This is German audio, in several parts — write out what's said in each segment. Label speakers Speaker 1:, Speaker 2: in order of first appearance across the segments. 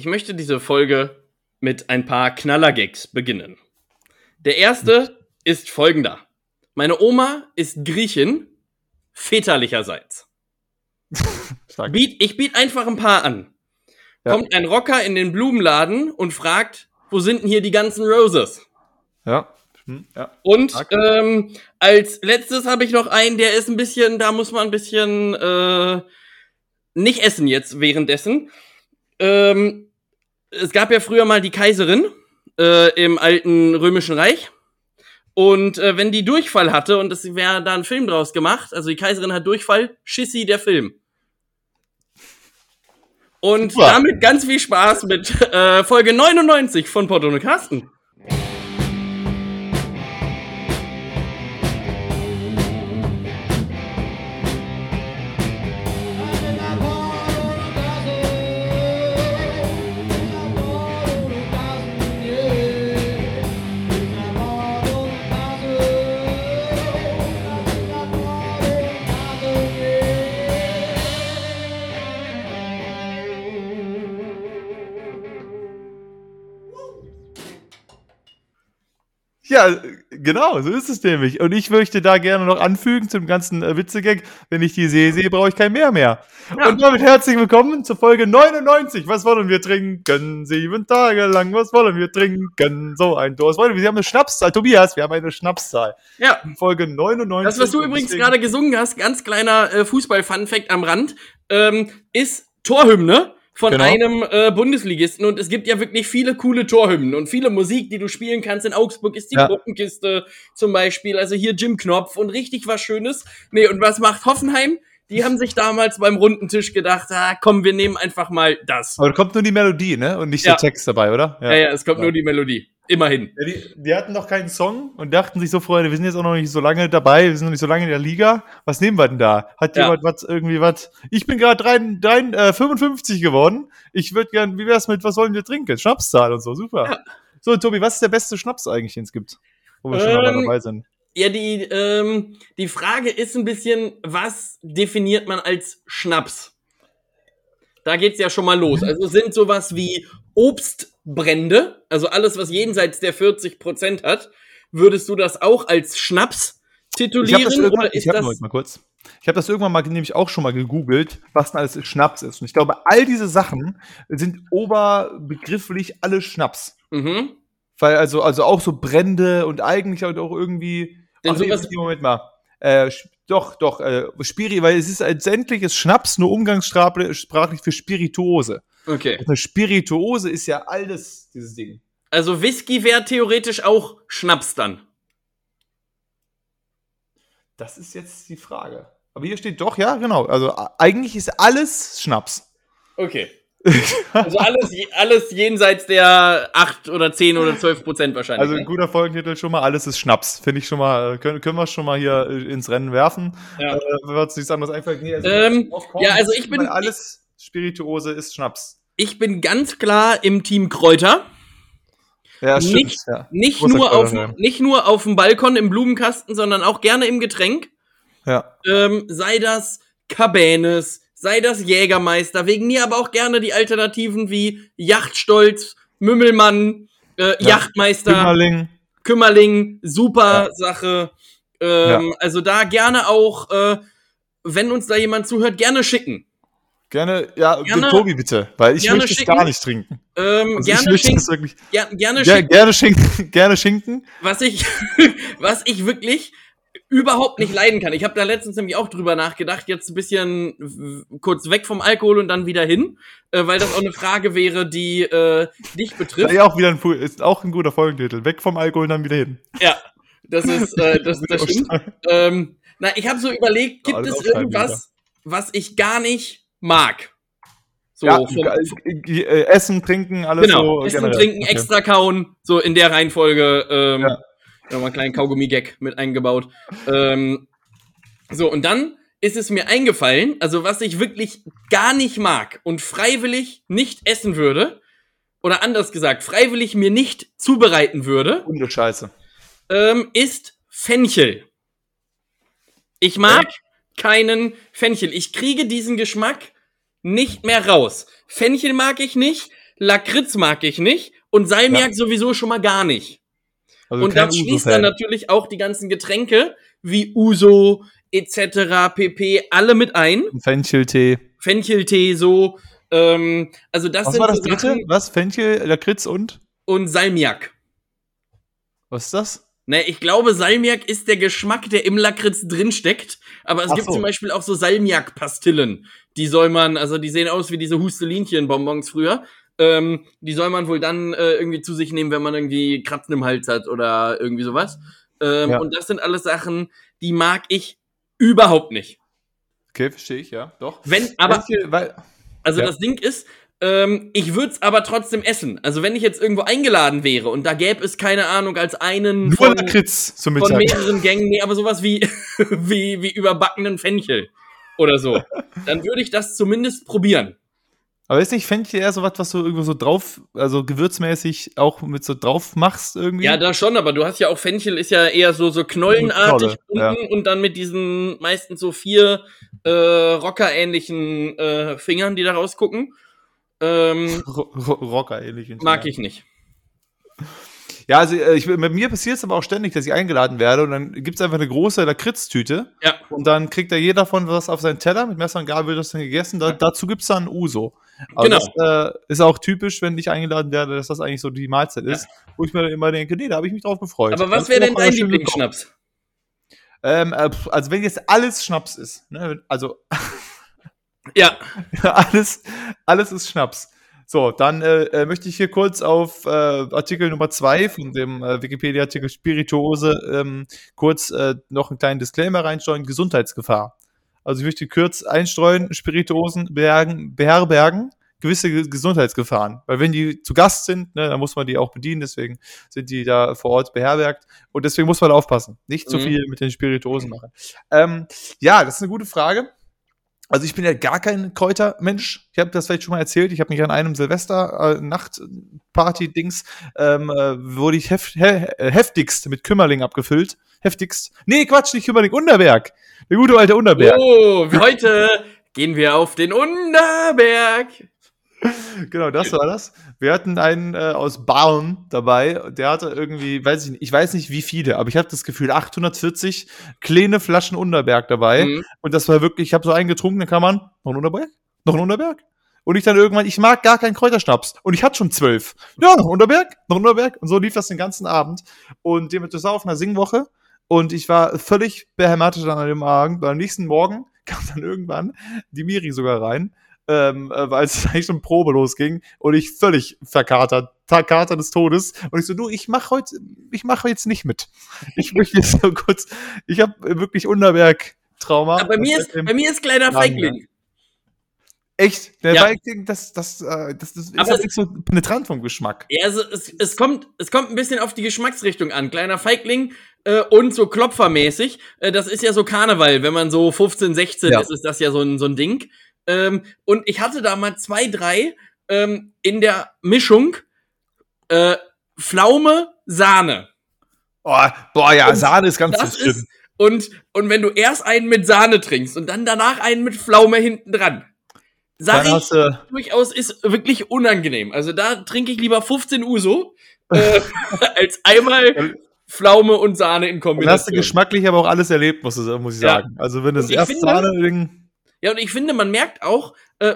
Speaker 1: Ich möchte diese Folge mit ein paar Knallergags beginnen. Der erste ist folgender. Meine Oma ist Griechin, väterlicherseits. Biet, ich biete einfach ein paar an.
Speaker 2: Ja.
Speaker 1: Kommt ein Rocker in den Blumenladen und fragt, wo sind denn hier die ganzen Roses?
Speaker 2: Ja. Hm, ja.
Speaker 1: Und ähm, als letztes habe ich noch einen, der ist ein bisschen, da muss man ein bisschen äh, nicht essen jetzt währenddessen. Ähm, es gab ja früher mal die Kaiserin äh, im alten römischen Reich. Und äh, wenn die Durchfall hatte und es wäre da ein Film draus gemacht, also die Kaiserin hat Durchfall, Schissi der Film. Und
Speaker 2: Super.
Speaker 1: damit ganz viel Spaß mit äh, Folge 99 von Porto und Carsten.
Speaker 2: Ja, genau, so ist es nämlich. Und ich möchte da gerne noch anfügen zum ganzen äh, Witzegag, wenn ich die sehe, sehe, brauche ich kein Meer mehr.
Speaker 1: Ja.
Speaker 2: Und damit herzlich willkommen zur Folge 99. Was wollen wir trinken? Sieben Tage lang, was wollen wir trinken? So ein Durst. Wir haben eine Schnapszahl. Tobias, wir haben eine Schnapszahl.
Speaker 1: Ja,
Speaker 2: Folge 99.
Speaker 1: Das, was du übrigens gerade gesungen hast, ganz kleiner äh, Fußball-Fun-Fact am Rand, ähm, ist Torhymne von
Speaker 2: Genau.
Speaker 1: einem äh, Bundesligisten. Und es gibt ja wirklich viele coole Torhymnen und viele Musik, die du spielen kannst. In Augsburg ist die
Speaker 2: Ja.
Speaker 1: Puppenkiste zum Beispiel. Also hier Jim Knopf und richtig was Schönes. Nee, und was macht Hoffenheim? Die haben sich damals beim runden Tisch gedacht, ah, komm, wir nehmen einfach mal das.
Speaker 2: Aber da kommt nur die Melodie, ne? Und nicht
Speaker 1: Ja.
Speaker 2: der Text dabei, oder?
Speaker 1: Ja, ja, es kommt
Speaker 2: Ja.
Speaker 1: nur die Melodie. Immerhin.
Speaker 2: Ja, die, die hatten noch keinen Song und dachten sich so, Freunde, wir sind jetzt auch noch nicht so lange dabei, wir sind noch nicht so lange in der Liga. Was nehmen wir denn da? Hat
Speaker 1: Ja.
Speaker 2: jemand was irgendwie was? Ich bin gerade äh, 55 geworden. Ich würde gern, wie wär's mit, was wollen wir trinken? Schnapszahl und so, super.
Speaker 1: Ja.
Speaker 2: So, Tobi, was ist der beste Schnaps eigentlich, den es gibt? Wo wir schon mal
Speaker 1: Ähm,
Speaker 2: dabei sind.
Speaker 1: Ja, die, ähm, die Frage ist ein bisschen, was definiert man als Schnaps? Da geht's ja schon mal los. Also sind sowas wie Obstbrände, also alles, was jenseits der 40% hat, würdest du das auch als Schnaps
Speaker 2: Ich habe
Speaker 1: titulieren?
Speaker 2: das irgendwann, ich hab,
Speaker 1: das,
Speaker 2: mal kurz. Ich habe das irgendwann mal nämlich auch schon mal gegoogelt, was denn alles Schnaps ist. Und ich glaube, all diese Sachen sind oberbegrifflich alle Schnaps.
Speaker 1: mhm.
Speaker 2: Weil also, also auch so Brände und eigentlich halt auch irgendwie.
Speaker 1: Denn
Speaker 2: Ach nee,
Speaker 1: sowas-
Speaker 2: nee, Moment mal. Äh, doch, doch, äh, Spiri, weil es ist letztendlich ist Schnaps nur umgangssprachlich für Spirituose.
Speaker 1: Okay.
Speaker 2: Und eine Spirituose ist ja alles, dieses Ding.
Speaker 1: Also Whisky wäre theoretisch auch Schnaps dann.
Speaker 2: Das ist jetzt die Frage. Aber hier steht doch, ja, genau. Also eigentlich ist alles Schnaps.
Speaker 1: Okay. Also alles, alles jenseits der 8 oder 10 oder 12 Prozent wahrscheinlich.
Speaker 2: Also ein
Speaker 1: ne?
Speaker 2: guter Folgentitel schon mal, alles ist Schnaps. Finde ich schon mal, äh, können, können wir schon mal hier äh, ins Rennen werfen.
Speaker 1: Ja.
Speaker 2: Äh, wenn uns nichts anderes einfällt. Nee, also
Speaker 1: Ähm, ja, also ich bin-
Speaker 2: alles Spirituose ist Schnaps.
Speaker 1: Ich bin ganz klar im Team Kräuter.
Speaker 2: Ja,
Speaker 1: Nicht-
Speaker 2: Ja.
Speaker 1: Nicht nur, auf,
Speaker 2: Kräuter, ja.
Speaker 1: nicht nur auf dem Balkon im Blumenkasten, sondern auch gerne im Getränk.
Speaker 2: ja.
Speaker 1: Ähm, sei das Cabernet, sei das Jägermeister. Wegen mir aber auch gerne die Alternativen wie Yachtstolz, Mümmelmann, äh,
Speaker 2: Ja.
Speaker 1: Yachtmeister,
Speaker 2: Kümmerling.
Speaker 1: Kümmerling, super
Speaker 2: Ja.
Speaker 1: Sache. Ähm, Also da gerne auch, äh, wenn uns da jemand zuhört, gerne schicken.
Speaker 2: Gerne, ja,
Speaker 1: Gerne-
Speaker 2: Tobi bitte, weil ich möchte es
Speaker 1: schicken.
Speaker 2: gar nicht trinken.
Speaker 1: Ähm,
Speaker 2: Also ich
Speaker 1: gerne
Speaker 2: möchte
Speaker 1: schicken.
Speaker 2: es wirklich.
Speaker 1: Ger gerne
Speaker 2: Ger
Speaker 1: schicken.
Speaker 2: gerne schinken, gerne schinken.
Speaker 1: was ich, was ich wirklich überhaupt nicht leiden kann. Ich habe da letztens nämlich auch drüber nachgedacht, jetzt ein bisschen kurz weg vom Alkohol und dann wieder hin, äh, weil das auch eine Frage wäre, die äh, dich betrifft.
Speaker 2: Ja, auch wieder ein, ist auch ein guter Folgentitel. Weg vom Alkohol und dann wieder hin.
Speaker 1: Ja, das ist, äh, das, das stimmt. Ähm, na, ich habe so überlegt, gibt es irgendwas, was ich gar nicht mag? So,
Speaker 2: ja,
Speaker 1: vom,
Speaker 2: äh, Essen, Trinken, alles
Speaker 1: genau,
Speaker 2: so.
Speaker 1: Essen,
Speaker 2: generell.
Speaker 1: Trinken,
Speaker 2: Okay.
Speaker 1: extra kauen, so in der Reihenfolge. Ähm,
Speaker 2: Ja.
Speaker 1: Nochmal einen kleinen Kaugummi-Gag mit eingebaut. Ähm, so, und dann ist es mir eingefallen, also was ich wirklich gar nicht mag und freiwillig nicht essen würde, oder anders gesagt, freiwillig mir nicht zubereiten würde,
Speaker 2: Hunde Scheiße.
Speaker 1: ähm, ist Fenchel. Ich mag keinen Fenchel. Ich kriege diesen Geschmack nicht mehr raus. Fenchel mag ich nicht. Lakritz mag ich nicht und Salmiak sowieso schon mal gar nicht.
Speaker 2: Also
Speaker 1: und dann schließt dann natürlich auch die ganzen Getränke wie Uso etc. pp. alle mit ein.
Speaker 2: Fencheltee.
Speaker 1: Fencheltee so. Ähm, also das
Speaker 2: Was
Speaker 1: sind
Speaker 2: war das
Speaker 1: so
Speaker 2: dritte? Was? Fenchel, Lakritz und?
Speaker 1: und Salmiak.
Speaker 2: Was ist das?
Speaker 1: Ne, ich glaube, Salmiak ist der Geschmack, der im Lakritz drinsteckt. Aber es
Speaker 2: Ach
Speaker 1: gibt
Speaker 2: so.
Speaker 1: zum Beispiel auch so Salmiak-Pastillen. Die soll man, also die sehen aus wie diese Hustelinchen-Bonbons früher. Ähm, die soll man wohl dann äh, irgendwie zu sich nehmen, wenn man irgendwie Kratzen im Hals hat oder irgendwie sowas. Ähm,
Speaker 2: Ja.
Speaker 1: Und das sind alles Sachen, die mag ich überhaupt nicht.
Speaker 2: Okay, verstehe ich, ja. Doch.
Speaker 1: Wenn, aber,
Speaker 2: weil,
Speaker 1: also
Speaker 2: Ja.
Speaker 1: das Ding ist, ähm, ich würde es aber trotzdem essen. Also wenn ich jetzt irgendwo eingeladen wäre und da gäbe es, keine Ahnung, als einen
Speaker 2: nur
Speaker 1: von,
Speaker 2: Lakritz zum
Speaker 1: von
Speaker 2: Mittag.
Speaker 1: mehreren Gängen, nee, aber sowas wie, wie, wie überbackenen Fenchel oder so, dann würde ich das zumindest probieren.
Speaker 2: Aber ist nicht Fenchel eher so was, was du irgendwo so drauf, also gewürzmäßig auch mit so drauf machst irgendwie?
Speaker 1: Ja, da schon, aber du hast ja auch Fenchel ist ja eher so, so knollenartig
Speaker 2: Knolle,
Speaker 1: unten und dann mit diesen meistens so vier äh, Rocker-ähnlichen äh, Fingern, die da rausgucken. Ähm,
Speaker 2: Ro Ro Rocker ähnlich.
Speaker 1: mag ich nicht.
Speaker 2: Ja, also äh, ich, mit mir passiert es aber auch ständig, dass ich eingeladen werde und dann gibt's einfach eine große Lakritztüte
Speaker 1: Ja.
Speaker 2: und dann kriegt da jeder von was auf seinen Teller, mit Messer und Gabel wird das dann gegessen, da, dazu gibt's dann Uso. Aber
Speaker 1: Genau.
Speaker 2: das äh, ist auch typisch, wenn ich eingeladen werde, dass das eigentlich so die Mahlzeit ist, wo ich mir dann immer denke, nee, da habe ich mich drauf gefreut.
Speaker 1: Aber was wäre denn dein. Lieblingsschnaps?
Speaker 2: Ähm, äh, also wenn jetzt alles Schnaps ist, ne, also
Speaker 1: Ja,
Speaker 2: alles, alles ist Schnaps. So, dann äh, äh, möchte ich hier kurz auf äh, Artikel Nummer zwei von dem äh, Wikipedia-Artikel Spirituose ähm, kurz äh, noch einen kleinen Disclaimer reinstreuen, Gesundheitsgefahr. Also ich möchte kurz einstreuen, Spirituosen beherbergen, beherbergen gewisse Ge- Gesundheitsgefahren. Weil wenn die zu Gast sind, ne, dann muss man die auch bedienen, deswegen sind die da vor Ort beherbergt. Und deswegen muss man aufpassen. Nicht zu
Speaker 1: Mhm.
Speaker 2: viel mit den Spirituosen machen. Ähm, ja, das ist eine gute Frage. Also ich bin ja gar kein Kräutermensch. Ich habe das vielleicht schon mal erzählt. Ich habe mich an einem Silvester-Nacht-Party-Dings ähm, äh, wurde ich hef he heftigst mit Kümmerling abgefüllt. Heftigst. Nee, Quatsch, nicht Kümmerling, Unterberg. Der gute alte Unterberg.
Speaker 1: Oh, heute gehen wir auf den Unterberg.
Speaker 2: Genau, das war das. Wir hatten einen äh, aus Barn dabei. Der hatte irgendwie, weiß ich nicht, ich weiß nicht wie viele, aber ich habe das Gefühl 840 kleine Flaschen Unterberg dabei.
Speaker 1: Mhm.
Speaker 2: Und das war wirklich, ich habe so einen getrunken, dann kann man, noch ein Unterberg? Noch ein Unterberg? Und ich dann irgendwann, ich mag gar keinen Kräuterschnaps. Und ich hatte schon zwölf. Ja, noch Unterberg, noch ein Unterberg. Und so lief das den ganzen Abend. Und dem das war auf einer Singwoche. Und ich war völlig behämmert dann an dem Abend. Am nächsten Morgen kam dann irgendwann die Miri sogar rein, ähm, äh, weil es eigentlich schon Probe losging. Und ich völlig verkatert, Kater des Todes. Und ich so, du, ich mach heute, ich mache jetzt nicht mit. Ich möchte jetzt so kurz, ich habe wirklich Unterberg-Trauma.
Speaker 1: Aber bei mir ist, bei mir ist kleiner Feigling.
Speaker 2: Echt? Der
Speaker 1: Ja.
Speaker 2: Viking, das, das, äh, das, das ist
Speaker 1: Aber es-
Speaker 2: nicht so penetrant vom Geschmack.
Speaker 1: Ja, also es, es, kommt, es kommt ein bisschen auf die Geschmacksrichtung an. Kleiner Feigling äh, und so Klopfermäßig. Äh, das ist ja so Karneval. Wenn man so 15, 16
Speaker 2: Ja.
Speaker 1: ist, ist das ja so ein, so ein Ding. Ähm, und ich hatte da mal zwei, drei ähm, in der Mischung äh, Pflaume, Sahne.
Speaker 2: Oh, boah, ja,
Speaker 1: Und
Speaker 2: Sahne ist ganz
Speaker 1: Das
Speaker 2: schlimm.
Speaker 1: ist, und, und wenn du erst einen mit Sahne trinkst und dann danach einen mit Pflaume hinten dran, sag
Speaker 2: Dann
Speaker 1: ich,
Speaker 2: du,
Speaker 1: durchaus ist wirklich unangenehm. Also da trinke ich lieber 15 Uso äh, als einmal Pflaume und Sahne in
Speaker 2: dann hast du
Speaker 1: Kombination.
Speaker 2: geschmacklich aber auch alles erlebt, muss, ich- muss ich
Speaker 1: Ja.
Speaker 2: sagen. Also wenn das
Speaker 1: Und finde-
Speaker 2: Sahne-Ding,
Speaker 1: Ja, und ich finde, man merkt auch äh,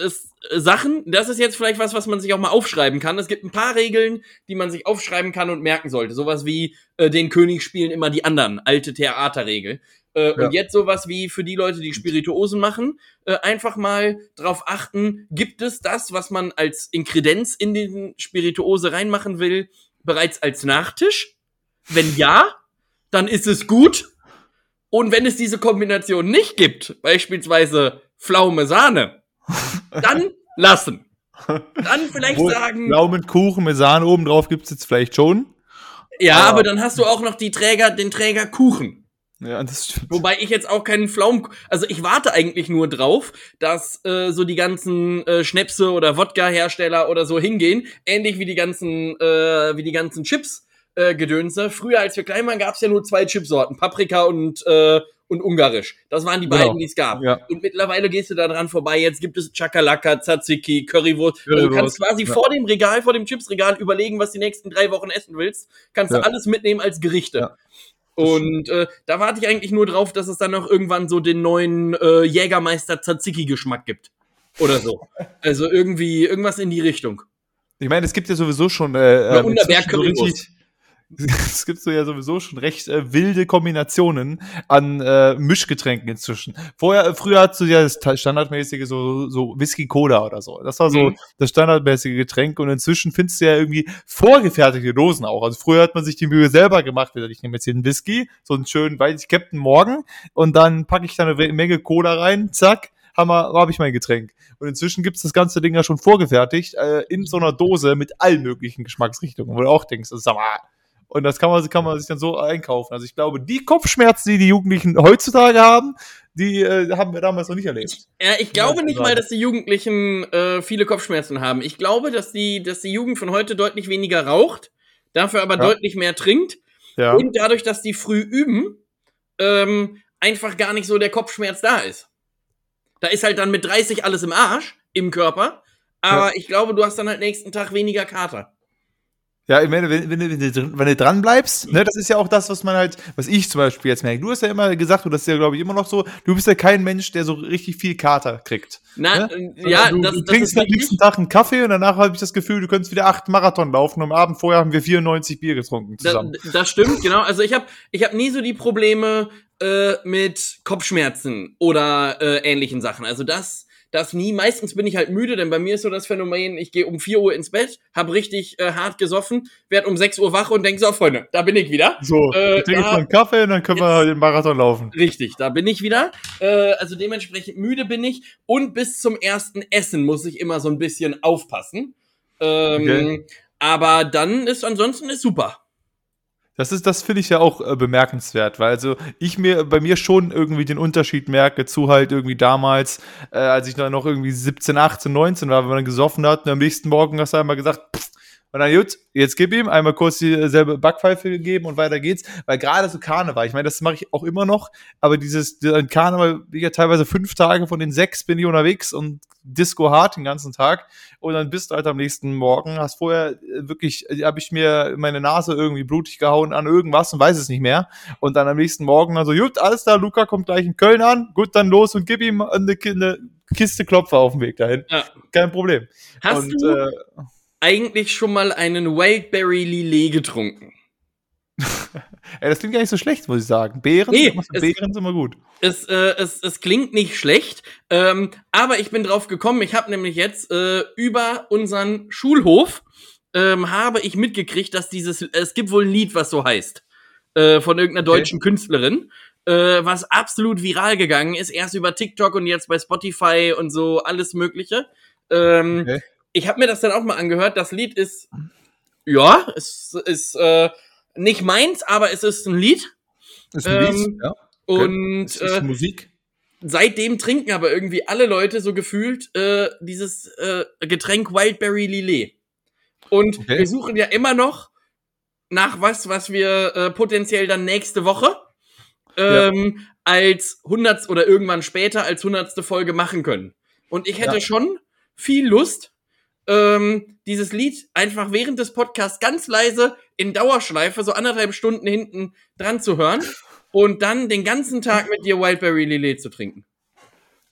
Speaker 1: es, äh, Sachen, das ist jetzt vielleicht was, was man sich auch mal aufschreiben kann. Es gibt ein paar Regeln, die man sich aufschreiben kann und merken sollte. Sowas wie äh, den König spielen immer die anderen, alte Theaterregel. Äh,
Speaker 2: Ja.
Speaker 1: Und jetzt sowas wie für die Leute, die Spirituosen machen, äh, einfach mal drauf achten, gibt es das, was man als Inkredenz in den Spirituose reinmachen will, bereits als Nachtisch? Wenn ja, dann ist es gut. Und wenn es diese Kombination nicht gibt, beispielsweise Pflaume Sahne, dann lassen. Dann vielleicht
Speaker 2: Obwohl,
Speaker 1: sagen,
Speaker 2: Pflaumenkuchen mit Sahne oben drauf gibt's jetzt vielleicht schon.
Speaker 1: ja,
Speaker 2: aber-
Speaker 1: aber dann hast du auch noch die Träger, den Träger Kuchen.
Speaker 2: Ja, das stimmt.
Speaker 1: Wobei ich jetzt auch keinen Pflaumen, also ich warte eigentlich nur drauf, dass äh, so die ganzen äh, Schnäpse oder Wodka-Hersteller oder so hingehen, ähnlich wie die ganzen, äh, wie die ganzen Chips. Äh, Gedönse. Früher, als wir klein waren, gab es ja nur zwei Chipsorten, Paprika und, äh, und Ungarisch. Das waren die
Speaker 2: Genau.
Speaker 1: beiden, die es gab.
Speaker 2: Ja.
Speaker 1: Und mittlerweile gehst du da dran vorbei. Jetzt gibt es Chakalaka, Tzatziki, Currywurst. Also du
Speaker 2: Currywurst,
Speaker 1: kannst quasi
Speaker 2: ja.
Speaker 1: vor dem Regal, vor dem Chipsregal überlegen, was die nächsten drei Wochen essen willst. Kannst
Speaker 2: Ja.
Speaker 1: du alles mitnehmen als Gerichte.
Speaker 2: Ja.
Speaker 1: Und äh, da warte ich eigentlich nur drauf, dass es dann noch irgendwann so den neuen äh, Jägermeister Tzatziki-Geschmack gibt. Oder so. Also irgendwie, irgendwas in die Richtung.
Speaker 2: Ich meine, es gibt ja sowieso schon äh,
Speaker 1: Currywurst.
Speaker 2: richtig- es gibt so ja sowieso schon recht äh, wilde Kombinationen an äh, Mischgetränken inzwischen. Vorher, früher hattest du ja das ta- standardmäßige so, so Whisky Cola oder so. Das war so
Speaker 1: Mhm.
Speaker 2: das standardmäßige Getränk und inzwischen findest du ja irgendwie vorgefertigte Dosen auch. Also früher hat man sich die Mühe selber gemacht. Ich nehme jetzt hier einen Whisky, so einen schönen, weiß ich, Captain Morgan und dann packe ich da eine Menge Cola rein, zack, habe hab ich mein Getränk. Und inzwischen gibt's das ganze Ding ja schon vorgefertigt, äh, in so einer Dose mit allen möglichen Geschmacksrichtungen, wo du auch denkst, sag mal, und das kann man, kann man sich dann so einkaufen. Also ich glaube, die Kopfschmerzen, die die Jugendlichen heutzutage haben, die äh, haben wir damals noch nicht erlebt.
Speaker 1: Ja, ich glaube nicht
Speaker 2: sagen.
Speaker 1: mal, dass die Jugendlichen äh, viele Kopfschmerzen haben. Ich glaube, dass die, dass die Jugend von heute deutlich weniger raucht, dafür aber
Speaker 2: Ja.
Speaker 1: deutlich mehr trinkt.
Speaker 2: Ja.
Speaker 1: Und dadurch, dass die früh üben, ähm, einfach gar nicht so der Kopfschmerz da ist. Da ist halt dann mit 30 alles im Arsch, im Körper. Aber
Speaker 2: Ja.
Speaker 1: ich glaube, du hast dann halt nächsten Tag weniger Kater.
Speaker 2: Ja, ich meine, wenn, wenn, du- wenn, du, drin- wenn du dran bleibst, ne, das ist ja auch das, was man halt, was ich zum Beispiel jetzt merke. Du hast ja immer gesagt, und das ist ja, glaube ich, immer noch so, du bist ja kein Mensch, der so richtig viel Kater kriegt.
Speaker 1: Na,
Speaker 2: Ne?
Speaker 1: äh, ja,
Speaker 2: du,
Speaker 1: das,
Speaker 2: du
Speaker 1: das
Speaker 2: trinkst
Speaker 1: ist
Speaker 2: am nächsten Tag einen Kaffee und danach habe ich das Gefühl, du könntest wieder acht Marathon laufen und am Abend vorher haben wir 94 Bier getrunken zusammen.
Speaker 1: das stimmt, genau. Also ich habe ich hab nie so die Probleme äh, mit Kopfschmerzen oder äh, ähnlichen Sachen. Also das, das nie. Meistens bin ich halt müde, denn bei mir ist so das Phänomen, ich gehe um 4 Uhr ins Bett, habe richtig äh, hart gesoffen, werd um 6 Uhr wach und denk so, Freunde, da bin ich wieder.
Speaker 2: so,
Speaker 1: äh,
Speaker 2: wir trinken
Speaker 1: ja.
Speaker 2: jetzt mal einen Kaffee und dann können wir den Marathon laufen.
Speaker 1: Richtig, da bin ich wieder. Äh, also dementsprechend müde bin ich. Und bis zum ersten Essen muss ich immer so ein bisschen aufpassen. Ähm,
Speaker 2: Okay.
Speaker 1: Aber dann ist ansonsten ist super.
Speaker 2: Das ist, das finde ich ja auch äh, bemerkenswert, weil also ich mir bei mir schon irgendwie den Unterschied merke zu halt irgendwie damals, äh, als ich noch irgendwie 17, 18, 19 war, wenn man gesoffen hat und am nächsten Morgen hast du einmal gesagt, pff, und dann gut, jetzt gib ihm einmal kurz dieselbe Backpfeife gegeben und weiter geht's, weil gerade so Karneval, ich meine, das mache ich auch immer noch, aber dieses Karneval, bin ich ja teilweise fünf Tage von den sechs bin ich unterwegs und Disco hart den ganzen Tag und dann bist du halt am nächsten Morgen, hast vorher äh, wirklich, äh, habe ich mir meine Nase irgendwie blutig gehauen an irgendwas und weiß es nicht mehr. Und dann am nächsten Morgen dann so, gut, alles da, Luca kommt gleich in Köln an, gut, dann los und gib ihm eine, eine Kiste Klopfer auf dem Weg dahin.
Speaker 1: Ja.
Speaker 2: Kein Problem.
Speaker 1: Hast
Speaker 2: und
Speaker 1: du
Speaker 2: äh,
Speaker 1: eigentlich schon mal einen Wildberry Lillet getrunken?
Speaker 2: ey, das klingt gar nicht so schlecht, muss ich sagen. Beeren,
Speaker 1: Nee, es-
Speaker 2: Beeren ist immer gut.
Speaker 1: Es, äh, es, es klingt nicht schlecht, ähm, aber ich bin drauf gekommen. Ich habe nämlich jetzt äh, über unseren Schulhof ähm, habe ich mitgekriegt, dass dieses es gibt wohl ein Lied, was so heißt äh, von irgendeiner
Speaker 2: Okay.
Speaker 1: deutschen Künstlerin, äh, was absolut viral gegangen ist. Erst über TikTok und jetzt bei Spotify und so alles Mögliche. Ähm,
Speaker 2: Okay.
Speaker 1: Ich habe mir das dann auch mal angehört. Das Lied ist ja, es ist äh, nicht meins, aber es ist ein Lied.
Speaker 2: Ist
Speaker 1: ein Lied,
Speaker 2: Lied, ja.
Speaker 1: Und
Speaker 2: Ist, ist
Speaker 1: äh,
Speaker 2: Musik.
Speaker 1: seitdem trinken aber irgendwie alle Leute so gefühlt äh, dieses äh, Getränk Wildberry Lillet. Und
Speaker 2: Okay.
Speaker 1: wir suchen ja immer noch nach was, was wir äh, potenziell dann nächste Woche ähm, als hundert oder irgendwann später als hundertste Folge machen können. Und ich hätte
Speaker 2: Ja.
Speaker 1: schon viel Lust, ähm, dieses Lied einfach während des Podcasts ganz leise in Dauerschleife, so anderthalb Stunden hinten dran zu hören und dann den ganzen Tag mit dir Wildberry Lillet zu trinken.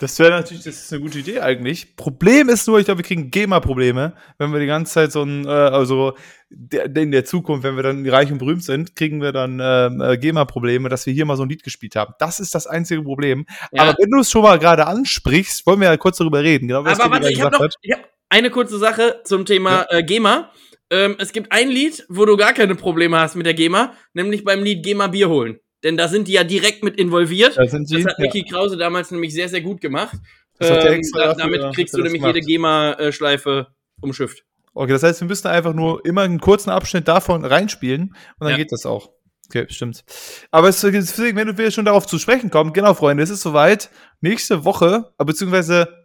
Speaker 2: Das wäre natürlich, das ist eine gute Idee eigentlich. Problem ist nur, ich glaube, wir kriegen GEMA-Probleme, wenn wir die ganze Zeit so ein, äh, also in der Zukunft, wenn wir dann reich und berühmt sind, kriegen wir dann ähm, äh, GEMA-Probleme, dass wir hier mal so ein Lied gespielt haben. Das ist das einzige Problem.
Speaker 1: Ja.
Speaker 2: Aber wenn du es schon mal gerade ansprichst, wollen wir ja kurz darüber reden. Genau,
Speaker 1: Aber warte, ich habe noch ich hab eine kurze Sache zum Thema äh, GEMA. Ähm, es gibt ein Lied, wo du gar keine Probleme hast mit der GEMA, nämlich beim Lied GEMA Bier holen. Denn da sind die ja direkt mit involviert.
Speaker 2: Da sind sie.
Speaker 1: Das hat
Speaker 2: ja.
Speaker 1: Mickey Krause damals nämlich sehr, sehr gut gemacht.
Speaker 2: Das hat
Speaker 1: Ähm, da, damit kriegst du nämlich
Speaker 2: gemacht.
Speaker 1: jede GEMA-Schleife umschifft.
Speaker 2: Okay, das heißt, wir müssen einfach nur immer einen kurzen Abschnitt davon reinspielen und dann
Speaker 1: Ja.
Speaker 2: geht das auch. Okay, stimmt. Aber es, deswegen, wenn wir schon darauf zu sprechen kommen, genau, Freunde, es ist soweit. Nächste Woche, äh, beziehungsweise,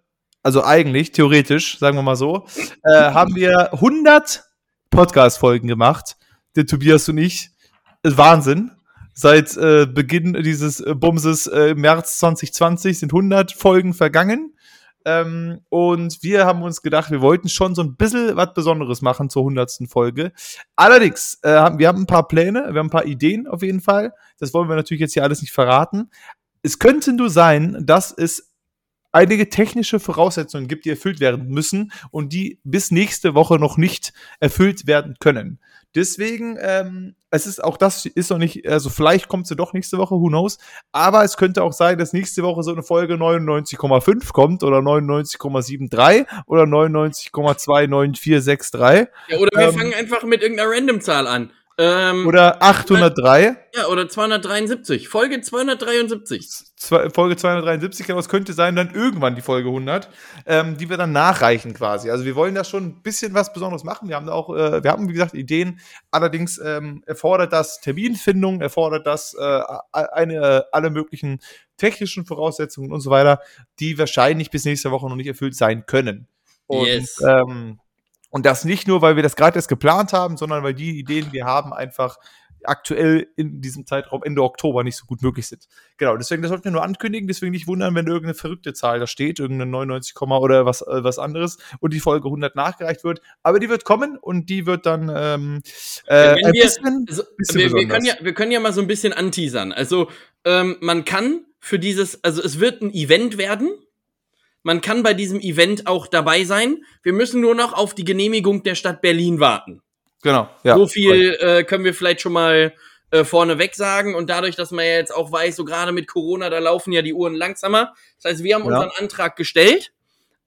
Speaker 2: also eigentlich, theoretisch, sagen wir mal so, äh, haben wir 100 Podcast-Folgen gemacht. der Tobias und ich. Wahnsinn. Seit äh, Beginn dieses äh, Bumses äh, März 2020 sind 100 Folgen vergangen. Ähm, und wir haben uns gedacht, wir wollten schon so ein bisschen was Besonderes machen zur 100. Folge. Allerdings, äh, wir haben ein paar Pläne, wir haben ein paar Ideen auf jeden Fall. Das wollen wir natürlich jetzt hier alles nicht verraten. Es könnte nur sein, dass es einige technische Voraussetzungen gibt, die erfüllt werden müssen und die bis nächste Woche noch nicht erfüllt werden können. Deswegen, ähm, es ist auch das ist noch nicht, also vielleicht kommt sie doch nächste Woche, who knows. Aber es könnte auch sein, dass nächste Woche so eine Folge 99,5 kommt oder 99,73 oder 99,29463.
Speaker 1: Ja, oder wir ähm, fangen einfach mit irgendeiner Random-Zahl an.
Speaker 2: Ähm, oder 803.
Speaker 1: Ja, oder 273. Folge 273.
Speaker 2: Folge 273, aber es könnte sein, dann irgendwann die Folge 100, ähm, die wir dann nachreichen quasi. Also wir wollen da schon ein bisschen was Besonderes machen. Wir haben da auch, äh, wir haben wie gesagt Ideen. Allerdings ähm, erfordert das Terminfindung, erfordert das äh, eine, alle möglichen technischen Voraussetzungen und so weiter, die wahrscheinlich bis nächste Woche noch nicht erfüllt sein können. Und yes. ähm, und das nicht nur, weil wir das gerade erst geplant haben, sondern weil die Ideen, die wir haben, einfach aktuell in diesem Zeitraum Ende Oktober nicht so gut möglich sind. Genau, deswegen, das sollten wir nur ankündigen, deswegen nicht wundern, wenn irgendeine verrückte Zahl da steht, irgendeine 99, oder was, äh, was anderes und die Folge 100 nachgereicht wird. Aber die wird kommen und die wird dann ähm,
Speaker 1: äh, ein wir, bisschen, also, bisschen wir, wir, können ja, wir können ja mal so ein bisschen anteasern. Also ähm, man kann für dieses, also es wird ein Event werden, man kann bei diesem Event auch dabei sein. Wir müssen nur noch auf die Genehmigung der Stadt Berlin warten.
Speaker 2: Genau.
Speaker 1: Ja, so viel äh, können wir vielleicht schon mal äh, vorneweg sagen. Und dadurch, dass man ja jetzt auch weiß, so gerade mit Corona, da laufen ja die Uhren langsamer. Das heißt, wir haben unseren Antrag gestellt,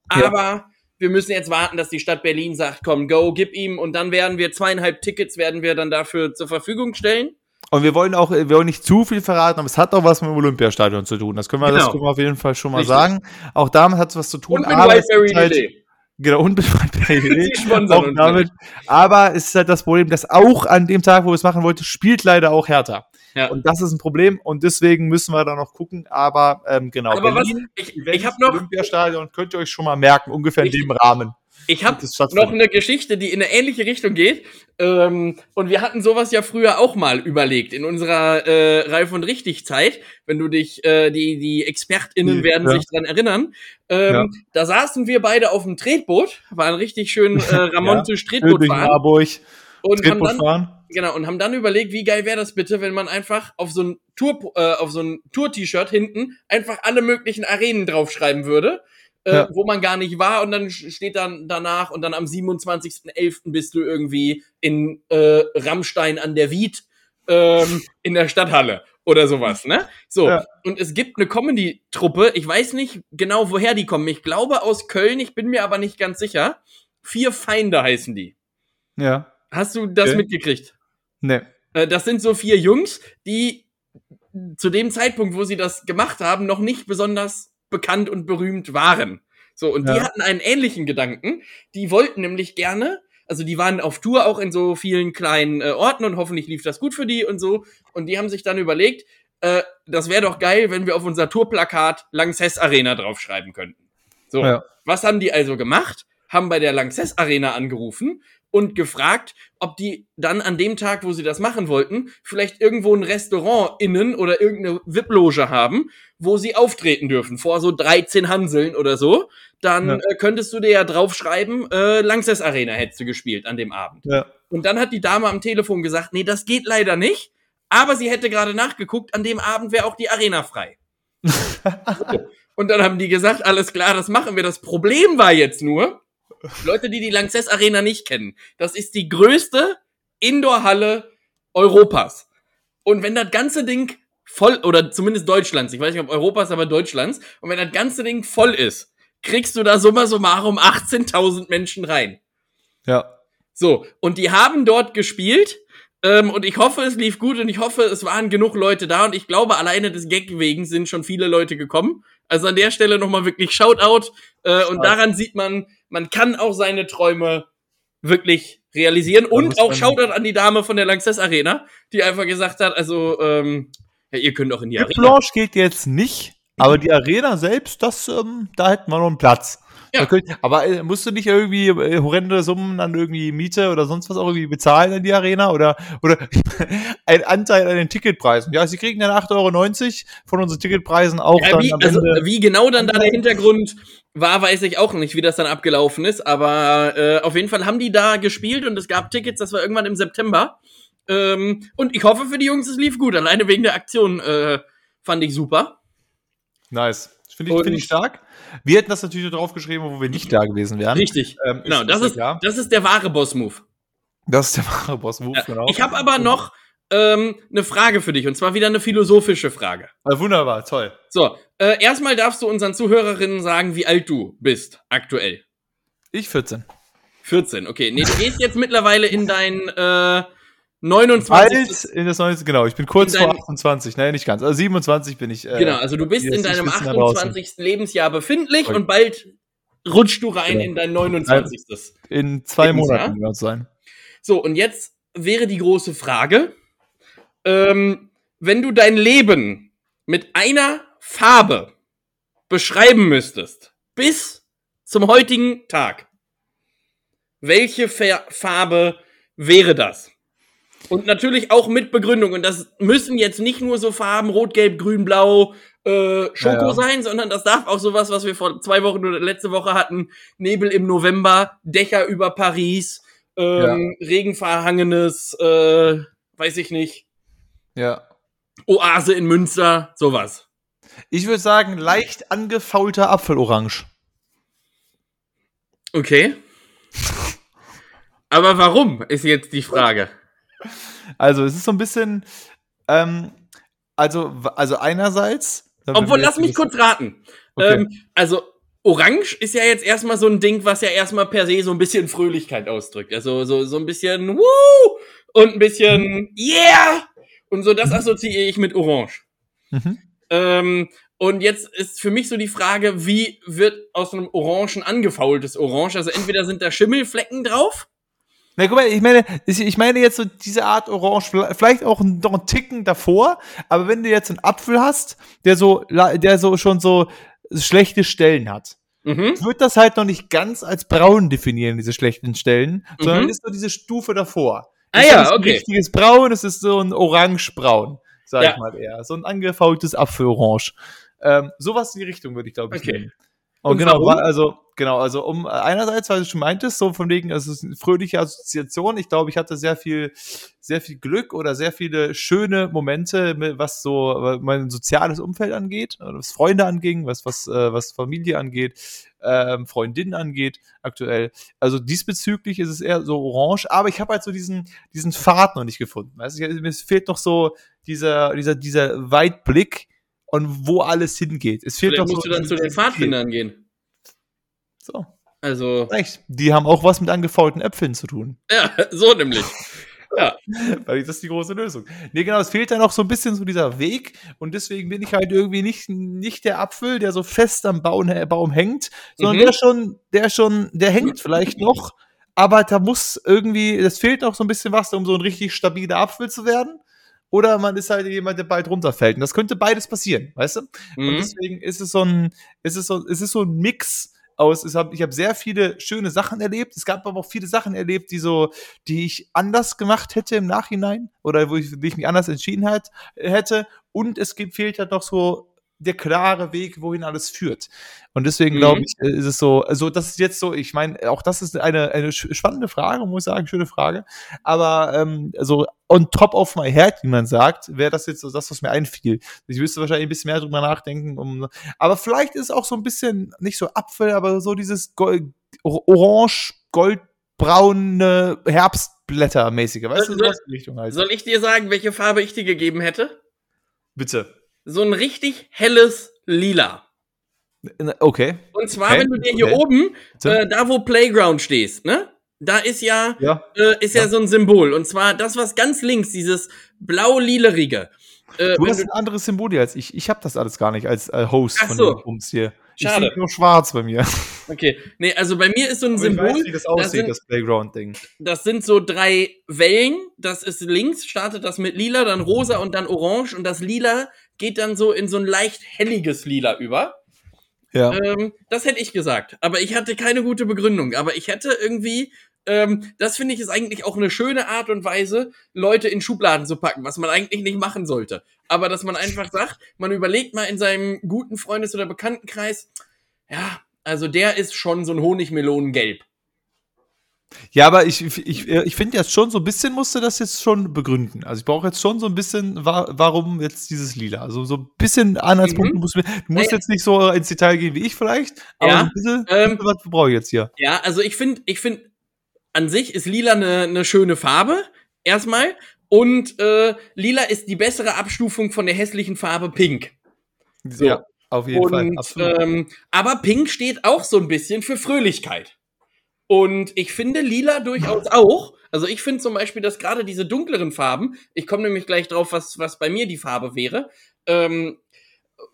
Speaker 1: aber ja. wir müssen jetzt warten, dass die Stadt Berlin sagt, komm, go, gib ihm. Und dann werden wir zweieinhalb Tickets werden wir dann dafür zur Verfügung stellen.
Speaker 2: Und wir wollen auch, wir wollen nicht zu viel verraten, aber es hat auch was mit dem Olympiastadion zu tun. Das können wir, genau. das können wir auf jeden Fall schon mal Richtig. sagen. Auch damit hat es was zu tun.
Speaker 1: Und mit Wildberry halt,
Speaker 2: Genau, Wildberry auch damit. Aber es ist halt das Problem, dass auch an dem Tag, wo wir es machen wollten, spielt leider auch Hertha. Ja. Und das ist ein Problem und deswegen müssen wir da noch gucken. Aber ähm, genau,
Speaker 1: aber Berlin, was, ich, ich habe noch
Speaker 2: Olympiastadion könnt ihr euch schon mal merken, ungefähr in dem Rahmen.
Speaker 1: Ich habe noch eine Geschichte, die in eine ähnliche Richtung geht. Ähm, und wir hatten sowas ja früher auch mal überlegt in unserer äh, Reif und Richtig Zeit, wenn du dich, äh, die die ExpertInnen werden ja. sich dran erinnern. Ähm, ja. Da saßen wir beide auf dem Tretboot, waren richtig schön äh, Ramontisch ja. Tretboot fahren.
Speaker 2: Marburg.
Speaker 1: Und Tretboot haben dann, fahren. Genau, und haben dann überlegt, wie geil wäre das bitte, wenn man einfach auf so ein Tour, äh, auf so ein Tour-T-Shirt hinten einfach alle möglichen Arenen draufschreiben würde äh, ja. wo man gar nicht war und dann steht dann danach und dann am 27.11. bist du irgendwie in äh, Rammstein an der Wied ähm, in der Stadthalle oder sowas, ne? So, ja. und es gibt eine Comedy-Truppe, ich weiß nicht genau, woher die kommen. Ich glaube aus Köln, ich bin mir aber nicht ganz sicher. Vier Feinde heißen die.
Speaker 2: Ja.
Speaker 1: Hast du das okay. mitgekriegt?
Speaker 2: Nee.
Speaker 1: Äh, das sind so vier Jungs, die zu dem Zeitpunkt, wo sie das gemacht haben, noch nicht besonders bekannt und berühmt waren. So, und ja. die hatten einen ähnlichen Gedanken. Die wollten nämlich gerne, also die waren auf Tour auch in so vielen kleinen äh, Orten und hoffentlich lief das gut für die und so. Und die haben sich dann überlegt, äh, das wäre doch geil, wenn wir auf unser Tourplakat Lanxess Arena draufschreiben könnten. So, ja. was haben die also gemacht? Haben bei der Lanxess Arena angerufen und gefragt, ob die dann an dem Tag, wo sie das machen wollten, vielleicht irgendwo ein Restaurant innen oder irgendeine VIP-Loge haben, wo sie auftreten dürfen, vor so 13 Hanseln oder so. Dann ja. äh, könntest du dir ja draufschreiben, äh, Langsess Arena hättest du gespielt an dem Abend.
Speaker 2: Ja.
Speaker 1: Und dann hat die Dame am Telefon gesagt, nee, das geht leider nicht. Aber sie hätte gerade nachgeguckt, an dem Abend wäre auch die Arena frei. Und dann haben die gesagt, alles klar, das machen wir. Das Problem war jetzt nur, Leute, die die Lanxess Arena nicht kennen, das ist die größte Indoor-Halle Europas. Und wenn das ganze Ding voll, oder zumindest Deutschlands, ich weiß nicht, ob Europas, aber Deutschlands, und wenn das ganze Ding voll ist, kriegst du da summa summarum 18.000 Menschen rein.
Speaker 2: Ja.
Speaker 1: So, und die haben dort gespielt, ähm, und ich hoffe, es lief gut und ich hoffe, es waren genug Leute da und ich glaube, alleine des Gag wegen sind schon viele Leute gekommen. Also an der Stelle nochmal wirklich Shoutout. Äh, und daran sieht man, man kann auch seine Träume wirklich realisieren. Und auch Shoutout an die Dame von der Lanxess Arena, die einfach gesagt hat, also, ähm, ja, ihr könnt auch in die,
Speaker 2: die
Speaker 1: Arena.
Speaker 2: Blanche geht jetzt nicht, aber die Arena selbst, das, ähm, da hätten wir noch einen Platz.
Speaker 1: Ja.
Speaker 2: Da könnt- Aber äh, musst du nicht irgendwie äh, horrende Summen an irgendwie Miete oder sonst was auch irgendwie bezahlen in die Arena? Oder, oder ein Anteil an den Ticketpreisen? Ja, sie kriegen dann 8,90 Euro von unseren Ticketpreisen auch
Speaker 1: Ja,
Speaker 2: dann
Speaker 1: wie, also, wie genau dann da der Hintergrund war, weiß ich auch nicht, wie das dann abgelaufen ist. Aber äh, auf jeden Fall haben die da gespielt und es gab Tickets, das war irgendwann im September. Ähm, und ich hoffe für die Jungs, es lief gut. Alleine wegen der Aktion äh, fand ich super.
Speaker 2: Nice. Finde ich, find ich stark. Wir hätten das natürlich nur draufgeschrieben, wo wir nicht da gewesen wären.
Speaker 1: Richtig.
Speaker 2: Ähm,
Speaker 1: Genau, das
Speaker 2: ja
Speaker 1: ist,
Speaker 2: klar.
Speaker 1: das ist der wahre Boss-Move.
Speaker 2: Das ist der wahre Boss-Move,
Speaker 1: Ja.
Speaker 2: genau.
Speaker 1: Ich habe aber noch ähm, eine Frage für dich und zwar wieder eine philosophische Frage.
Speaker 2: Ah, wunderbar, toll.
Speaker 1: So, äh, erstmal darfst du unseren Zuhörerinnen sagen, wie alt du bist aktuell.
Speaker 2: Ich 14.
Speaker 1: 14, okay. Nee, du gehst jetzt mittlerweile in dein äh, 29.
Speaker 2: Alt in das 90, genau. Ich bin kurz vor
Speaker 1: dein-
Speaker 2: 28. Nein, nicht ganz. Also 27 bin ich. Äh,
Speaker 1: Genau, also du bist in deinem
Speaker 2: wissen da draußen.
Speaker 1: 28. Lebensjahr befindlich
Speaker 2: Okay.
Speaker 1: und bald rutschst du rein
Speaker 2: Genau.
Speaker 1: in dein 29.
Speaker 2: In zwei
Speaker 1: Lebensjahr.
Speaker 2: Monaten wird es sein.
Speaker 1: So, und jetzt wäre die große Frage, ähm, wenn du dein Leben mit einer Farbe beschreiben müsstest, bis zum heutigen Tag, welche Fa Farbe wäre das? Und natürlich auch mit Begründung. Und das müssen jetzt nicht nur so Farben Rot, Gelb, Grün, Blau, äh, Schoko
Speaker 2: Ja, ja.
Speaker 1: sein, sondern das darf auch sowas, was wir vor zwei Wochen oder letzte Woche hatten. Nebel im November, Dächer über Paris, ähm, Regenverhangenes, äh, weiß ich nicht,
Speaker 2: Ja.
Speaker 1: Oase in Münster, sowas.
Speaker 2: Ich würde sagen, leicht angefaulter Apfelorange.
Speaker 1: Okay. Aber warum, ist jetzt die Frage.
Speaker 2: Also, es ist so ein bisschen. Ähm, also, also einerseits.
Speaker 1: Obwohl, lass mich kurz raten.
Speaker 2: Okay.
Speaker 1: Ähm, also, Orange ist ja jetzt erstmal so ein Ding, was ja erstmal per se so ein bisschen Fröhlichkeit ausdrückt. Also so, so ein bisschen Woo und ein bisschen Yeah! Und so, das assoziiere ich mit Orange.
Speaker 2: Mhm.
Speaker 1: Ähm, und jetzt ist für mich so die Frage, wie wird aus einem Orangen angefaultes Orange? Also entweder sind da Schimmelflecken drauf.
Speaker 2: Na, guck mal, ich meine, ich meine jetzt so diese Art Orange, vielleicht auch noch einen Ticken davor, aber wenn du jetzt einen Apfel hast, der so, der so schon so schlechte Stellen hat,
Speaker 1: Mhm.
Speaker 2: würde das halt noch nicht ganz als braun definieren, diese schlechten Stellen, sondern
Speaker 1: Mhm.
Speaker 2: ist so diese Stufe davor.
Speaker 1: Ah
Speaker 2: ist
Speaker 1: ja,
Speaker 2: nicht so ein
Speaker 1: okay.
Speaker 2: richtiges Braun, es ist so ein orange-braun, sag
Speaker 1: Ja.
Speaker 2: ich mal eher. So ein angefaultes Apfelorange. Ähm, sowas in die Richtung würde ich, glaube ich,
Speaker 1: Okay.
Speaker 2: nehmen. Und,
Speaker 1: Und
Speaker 2: genau,
Speaker 1: warum?
Speaker 2: wa- also, genau, also um einerseits, weil du schon meintest, so von wegen, es ist eine fröhliche Assoziation. Ich glaube, ich hatte sehr viel, sehr viel Glück oder sehr viele schöne Momente, was so äh, mein soziales Umfeld angeht, oder was Freunde anging, was, was, äh, was Familie angeht, ähm, Freundinnen angeht, aktuell. Also diesbezüglich ist es eher so orange, aber ich habe halt so diesen, diesen Pfad noch nicht gefunden. Weißt du, mir fehlt noch so dieser, dieser, dieser Weitblick und wo alles hingeht. Es fehlt
Speaker 1: Vielleicht
Speaker 2: noch
Speaker 1: musst
Speaker 2: so
Speaker 1: du dann zu den Pfadfindern gehen.
Speaker 2: So,
Speaker 1: Also,
Speaker 2: recht. Die haben auch was mit angefaulten Äpfeln zu tun.
Speaker 1: ja, so nämlich. Ja.
Speaker 2: Weil das ist die große Lösung. Nee, genau, es fehlt dann auch so ein bisschen so dieser Weg und deswegen bin ich halt irgendwie nicht, nicht der Apfel, der so fest am Baum, Baum hängt, sondern
Speaker 1: Mhm.
Speaker 2: der schon, der schon, der hängt vielleicht noch, aber da muss irgendwie, es fehlt noch so ein bisschen was, um so ein richtig stabiler Apfel zu werden. Oder man ist halt jemand, der bald runterfällt. Und das könnte beides passieren, weißt du? Und
Speaker 1: Mhm.
Speaker 2: deswegen ist es so ein, ist es so, es ist so ein Mix aus, hab, ich habe sehr viele schöne Sachen erlebt. Es gab aber auch viele Sachen erlebt, die so, die ich anders gemacht hätte im Nachhinein oder wo ich, ich mich anders entschieden hat, hätte. Und es gibt, fehlt halt noch so der klare Weg, wohin alles führt. Und deswegen
Speaker 1: Mhm.
Speaker 2: glaube ich, äh, ist es so, also das ist jetzt so, ich meine, auch das ist eine, eine spannende Frage, muss ich sagen, schöne Frage. Aber ähm, so on top of my head, wie man sagt, wäre das jetzt so das, was mir einfiel. Ich müsste wahrscheinlich ein bisschen mehr drüber nachdenken. Um, aber vielleicht ist es auch so ein bisschen, nicht so Apfel, aber so dieses Gold, orange, goldbraune Herbstblätter-mäßige. Weißt du, sowas in die Richtung halt.
Speaker 1: Soll ich dir sagen, welche Farbe ich dir gegeben hätte?
Speaker 2: Bitte.
Speaker 1: So ein richtig helles Lila.
Speaker 2: Okay.
Speaker 1: Und zwar,
Speaker 2: Okay,
Speaker 1: wenn du dir hier
Speaker 2: okay.
Speaker 1: oben, äh, da wo Playground stehst, ne? Da ist ja,
Speaker 2: Ja.
Speaker 1: äh, ist ja.
Speaker 2: Ja.
Speaker 1: so ein Symbol. Und zwar das, was ganz links, dieses blau-lilerige. Äh,
Speaker 2: Du hast
Speaker 1: du,
Speaker 2: ein anderes Symbol hier als ich. Ich habe das alles gar nicht als äh, Host
Speaker 1: Ach
Speaker 2: von
Speaker 1: so.
Speaker 2: Bums hier.
Speaker 1: Schade.
Speaker 2: Ich sehe nur schwarz bei mir.
Speaker 1: okay, nee, also bei mir ist so ein
Speaker 2: Aber ich
Speaker 1: Symbol,
Speaker 2: weiß, wie das
Speaker 1: das
Speaker 2: aussieht,
Speaker 1: sind-
Speaker 2: das Playground-Ding.
Speaker 1: das sind so drei Wellen. Das ist links, startet das mit lila, dann rosa und dann orange. Und das lila geht dann so in so ein leicht helliges Lila über.
Speaker 2: Ja.
Speaker 1: Ähm, das hätte ich gesagt. Aber ich hatte keine gute Begründung. Aber ich hätte irgendwie, ähm, das finde ich ist eigentlich auch eine schöne Art und Weise, Leute in Schubladen zu packen, was man eigentlich nicht machen sollte. Aber dass man einfach sagt, man überlegt mal in seinem guten Freundes- oder Bekanntenkreis, ja, also der ist schon so ein Honigmelonengelb.
Speaker 2: Ja, aber ich, ich, ich finde jetzt schon, so ein bisschen musste das jetzt schon begründen. Also ich brauche jetzt schon so ein bisschen, wa warum jetzt dieses Lila. Also so ein bisschen Anhaltspunkte
Speaker 1: Mhm.
Speaker 2: musst du, musst
Speaker 1: Naja.
Speaker 2: jetzt nicht so ins Detail gehen wie ich vielleicht, aber
Speaker 1: Ja,
Speaker 2: so ein bisschen,
Speaker 1: ähm,
Speaker 2: was brauche ich jetzt hier?
Speaker 1: Ja, also ich finde, ich finde, an sich ist lila eine eine schöne Farbe, erstmal. Und äh, lila ist die bessere Abstufung von der hässlichen Farbe Pink. So.
Speaker 2: Ja, auf jeden Fall.
Speaker 1: Und,
Speaker 2: Absolut.
Speaker 1: ähm, aber Pink steht auch so ein bisschen für Fröhlichkeit. Und ich finde Lila durchaus auch. Also ich finde zum Beispiel, dass gerade diese dunkleren Farben, ich komme nämlich gleich drauf, was, was bei mir die Farbe wäre, ähm,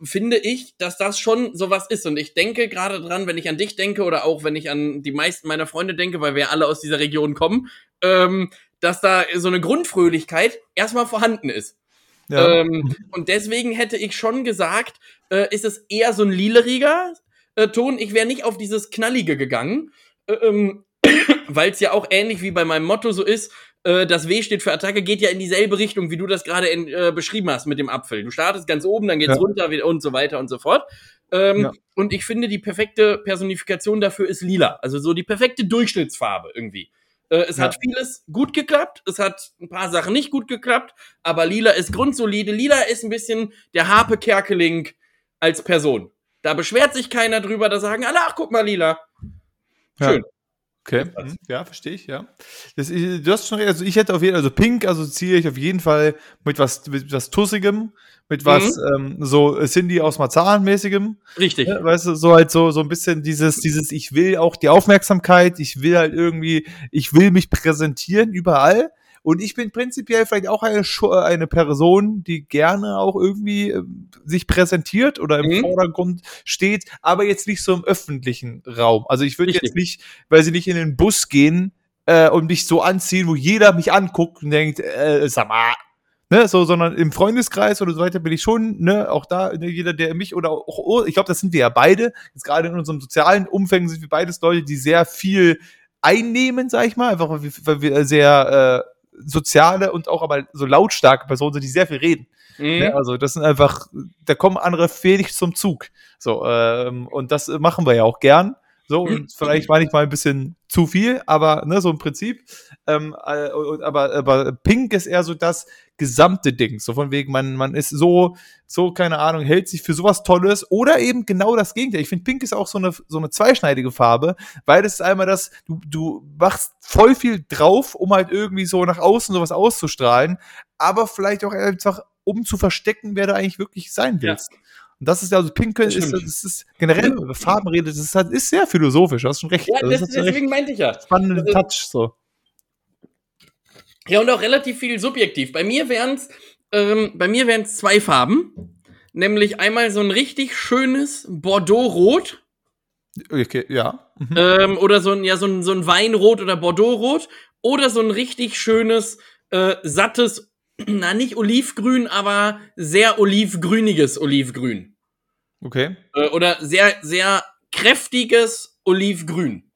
Speaker 1: finde ich, dass das schon sowas ist. Und ich denke gerade dran, wenn ich an dich denke oder auch wenn ich an die meisten meiner Freunde denke, weil wir alle aus dieser Region kommen, ähm, dass da so eine Grundfröhlichkeit erstmal vorhanden ist.
Speaker 2: ja.
Speaker 1: Ähm, und deswegen hätte ich schon gesagt, äh, ist es eher so ein lileriger äh, Ton. Ich wäre nicht auf dieses Knallige gegangen, ähm, weil es ja auch ähnlich wie bei meinem Motto so ist. Äh, das W steht für Attacke, geht ja in dieselbe Richtung, wie du das gerade äh, beschrieben hast mit dem Apfel. Du startest ganz oben, dann geht's
Speaker 2: Ja.
Speaker 1: runter und so weiter und so fort. Ähm,
Speaker 2: Ja.
Speaker 1: Und ich finde, die perfekte Personifikation dafür ist lila. Also so die perfekte Durchschnittsfarbe irgendwie. Äh, es
Speaker 2: Ja.
Speaker 1: hat vieles gut geklappt, es hat ein paar Sachen nicht gut geklappt, aber Lila ist grundsolide. Lila ist ein bisschen der Harpe Kerkeling als Person. Da beschwert sich keiner drüber, da sagen alle, ach, guck mal, Lila.
Speaker 2: Ja.
Speaker 1: Schön.
Speaker 2: Okay, mhm. ja, verstehe ich, ja. Das, ich- du hast schon recht, also ich hätte auf jeden Fall, also Pink assoziiere ich auf jeden Fall mit was, mit was Tussigem, mit was, ähm, so äh, Cindy aus Marzahn-mäßigem.
Speaker 1: Richtig.
Speaker 2: Ja, weißt du, so halt so, so ein bisschen dieses, dieses, ich will auch die Aufmerksamkeit, ich will halt irgendwie, ich will mich präsentieren überall. Und ich bin prinzipiell vielleicht auch eine, Schu- eine Person, die gerne auch irgendwie ähm, sich präsentiert oder im
Speaker 1: Mhm.
Speaker 2: Vordergrund steht, aber jetzt nicht so im öffentlichen Raum. Also ich würde jetzt nicht, weil sie nicht in den Bus gehen äh, und mich so anziehen, wo jeder mich anguckt und denkt, äh, sag mal, ne, so, sondern im Freundeskreis oder so weiter bin ich schon, ne, auch da, ne, jeder, der mich oder auch, oh, ich glaube, das sind wir ja beide, jetzt gerade in unserem sozialen Umfang sind wir beides Leute, die sehr viel einnehmen, sag ich mal, einfach weil wir, weil wir sehr äh, soziale und auch aber so lautstarke Personen sind, die sehr viel reden.
Speaker 1: Mhm.
Speaker 2: Ne? Also das sind einfach, da kommen andere wenig zum Zug. So, ähm, und das machen wir ja auch gern. So, und vielleicht manchmal ein bisschen zu viel, aber ne, so im Prinzip. Ähm, äh, aber, aber Pink ist eher so das gesamte Ding. So von wegen, man, man ist so, so, keine Ahnung, hält sich für sowas Tolles oder eben genau das Gegenteil. Ich finde, Pink ist auch so eine, so eine zweischneidige Farbe, weil das ist einmal das, du, du machst voll viel drauf, um halt irgendwie so nach außen sowas auszustrahlen, aber vielleicht auch einfach, um zu verstecken, wer du eigentlich wirklich sein
Speaker 1: Ja.
Speaker 2: Und das ist ja, also Pink
Speaker 1: Das
Speaker 2: ist, das ist generell, wenn man über Farben redet, das ist, halt, ist sehr philosophisch, du hast schon recht.
Speaker 1: Ja,
Speaker 2: Also
Speaker 1: das,
Speaker 2: recht
Speaker 1: deswegen meinte ich ja.
Speaker 2: spannenden
Speaker 1: also-
Speaker 2: Touch, so.
Speaker 1: Ja, und auch relativ viel subjektiv. Bei mir ähm, bei mir wären's zwei Farben. Nämlich einmal so ein richtig schönes Bordeaux-Rot.
Speaker 2: Okay, ja. Mhm.
Speaker 1: ähm, oder so ein, ja, so ein, so ein Weinrot oder Bordeauxrot oder so ein richtig schönes, äh, sattes, na, nicht Olivgrün, aber sehr olivgrüniges Olivgrün.
Speaker 2: Okay,
Speaker 1: Äh, oder sehr, sehr kräftiges Olivgrün.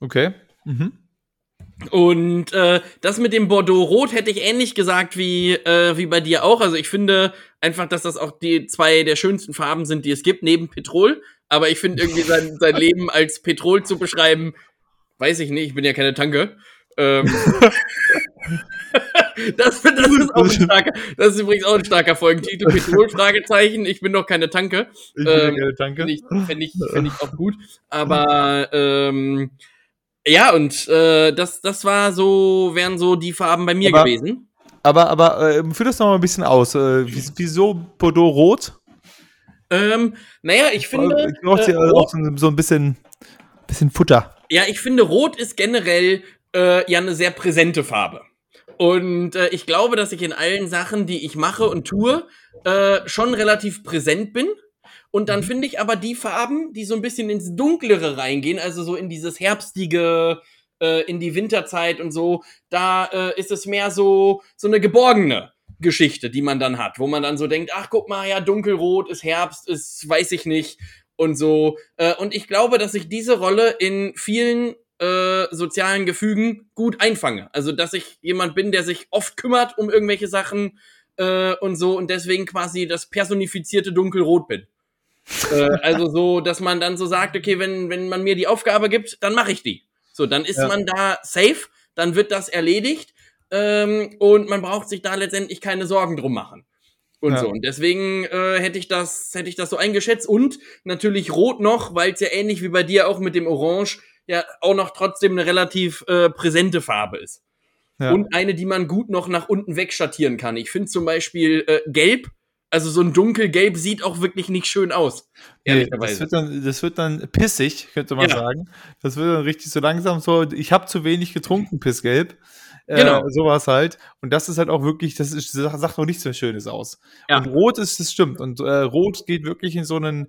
Speaker 2: okay. Mhm.
Speaker 1: Und äh, das mit dem Bordeaux-Rot hätte ich ähnlich gesagt wie, äh, wie bei dir auch. Also ich finde einfach, dass das auch die zwei der schönsten Farben sind, die es gibt, neben Petrol. Aber ich finde irgendwie sein, sein Leben als Petrol zu beschreiben, weiß ich nicht, ich bin ja keine Tanke. Ähm, das, das ist auch ein starker, das ist übrigens auch ein starker Folgentitel. Petrol, Fragezeichen, ich bin doch keine Tanke.
Speaker 2: Ich bin
Speaker 1: Ähm,
Speaker 2: gerne, danke.
Speaker 1: Finde ich, find ich, find ich auch gut. Aber ähm, ja, und äh, das, das war so, wären so die Farben bei mir
Speaker 2: Aber-
Speaker 1: gewesen.
Speaker 2: Aber, aber äh, führ das noch mal ein bisschen aus. Äh, wie- wieso Bordeaux rot?
Speaker 1: Ähm, naja, ich finde.
Speaker 2: ich brauche
Speaker 1: äh,
Speaker 2: äh, auch so, so ein bisschen, bisschen Futter.
Speaker 1: Ja, ich finde, Rot ist generell äh, ja eine sehr präsente Farbe. Und äh, ich glaube, dass ich in allen Sachen, die ich mache und tue, äh, schon relativ präsent bin. Und dann finde ich aber die Farben, die so ein bisschen ins Dunklere reingehen, also so in dieses herbstige, äh, in die Winterzeit und so, da äh, ist es mehr so so eine geborgene Geschichte, die man dann hat, wo man dann so denkt, ach guck mal, ja dunkelrot ist Herbst, ist weiß ich nicht. und so. Äh, und ich glaube, dass ich diese Rolle in vielen äh, sozialen Gefügen gut einfange. Also, dass ich jemand bin, der sich oft kümmert um irgendwelche Sachen äh, und so und deswegen quasi das personifizierte Dunkelrot bin. äh, also so, dass man dann so sagt, okay, wenn, wenn man mir die Aufgabe gibt, dann mache ich die. So, dann ist
Speaker 2: Ja.
Speaker 1: man da safe, dann wird das erledigt ähm, und man braucht sich da letztendlich keine Sorgen drum machen. Und
Speaker 2: Ja.
Speaker 1: so. Und deswegen äh, hätte ich das, hätte ich das so eingeschätzt. Und natürlich rot noch, weil es ja ähnlich wie bei dir auch mit dem Orange ja auch noch trotzdem eine relativ äh, präsente Farbe ist.
Speaker 2: Ja.
Speaker 1: Und eine, die man gut noch nach unten wegschattieren kann. Ich finde zum Beispiel äh, gelb, also so ein dunkelgelb sieht auch wirklich nicht schön aus.
Speaker 2: Nee, das wird dann, das wird dann pissig, könnte man
Speaker 1: Ja.
Speaker 2: sagen. Das wird dann richtig so langsam so, ich habe zu wenig getrunken, pissgelb. Äh,
Speaker 1: Genau.
Speaker 2: Sowas halt. Und das ist halt auch wirklich, das ist, sagt auch nichts mehr Schönes aus.
Speaker 1: Ja.
Speaker 2: Und rot ist, das stimmt. Und äh, rot geht wirklich in so einen,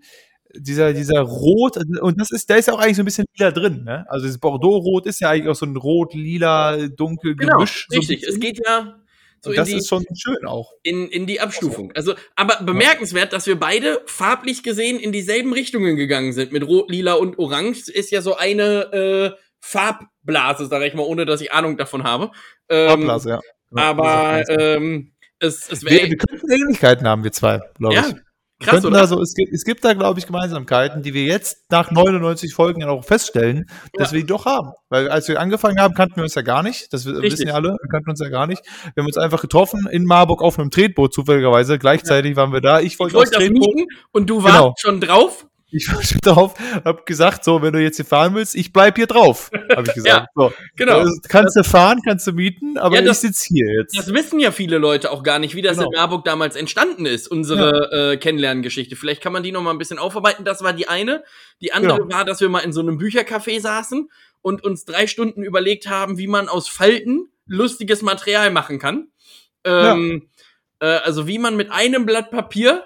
Speaker 2: dieser, dieser Rot, und das ist, da ist ja auch eigentlich so ein bisschen lila drin, ne? Also das Bordeaux-Rot ist ja eigentlich auch so ein rot, lila, dunkel
Speaker 1: Genau,
Speaker 2: Gemisch. so
Speaker 1: richtig.
Speaker 2: bisschen.
Speaker 1: es geht ja so
Speaker 2: das
Speaker 1: die,
Speaker 2: ist schon schön auch.
Speaker 1: in, in die Abstufung. Also, aber bemerkenswert, dass wir beide farblich gesehen in dieselben Richtungen gegangen sind. Mit Rot, Lila und Orange ist ja so eine äh, Farbblase, sag ich mal, ohne dass ich Ahnung davon habe. Ähm,
Speaker 2: Farbblase, ja. Ja,
Speaker 1: aber ähm, es, es
Speaker 2: wir,
Speaker 1: wäre
Speaker 2: wir könnten Ähnlichkeiten haben, wir zwei, glaube
Speaker 1: ja
Speaker 2: ich.
Speaker 1: Krass,
Speaker 2: könnten
Speaker 1: oder?
Speaker 2: da so, es, gibt, es gibt da, glaube ich, Gemeinsamkeiten, die wir jetzt nach 99 Folgen ja auch feststellen, dass
Speaker 1: Ja.
Speaker 2: wir die doch haben. Weil als wir angefangen haben, kannten wir uns ja gar nicht. Das
Speaker 1: Richtig.
Speaker 2: wissen ja alle, wir kannten uns ja gar nicht. Wir haben uns einfach getroffen in Marburg auf einem Tretboot, zufälligerweise. Gleichzeitig waren wir da. Ich
Speaker 1: ich
Speaker 2: wollte aufs
Speaker 1: wollte das
Speaker 2: Tretboot.
Speaker 1: mieten und du warst
Speaker 2: Genau.
Speaker 1: schon drauf.
Speaker 2: Ich war schon drauf, hab gesagt, so, wenn du jetzt hier fahren willst, ich bleib hier drauf, habe ich gesagt. so,
Speaker 1: Genau.
Speaker 2: also, kannst du fahren, kannst du mieten, aber
Speaker 1: Ja, das-
Speaker 2: ich sitz hier jetzt.
Speaker 1: Das wissen ja viele Leute auch gar nicht, wie das
Speaker 2: Genau.
Speaker 1: in Marburg damals entstanden ist, unsere äh, Kennenlerngeschichte. Vielleicht kann man die noch mal ein bisschen aufarbeiten. Das war die eine. Die andere
Speaker 2: Genau.
Speaker 1: war, dass wir mal in so einem Büchercafé saßen und uns drei Stunden überlegt haben, wie man aus Falten lustiges Material machen kann. Ähm, äh, also wie man mit einem Blatt Papier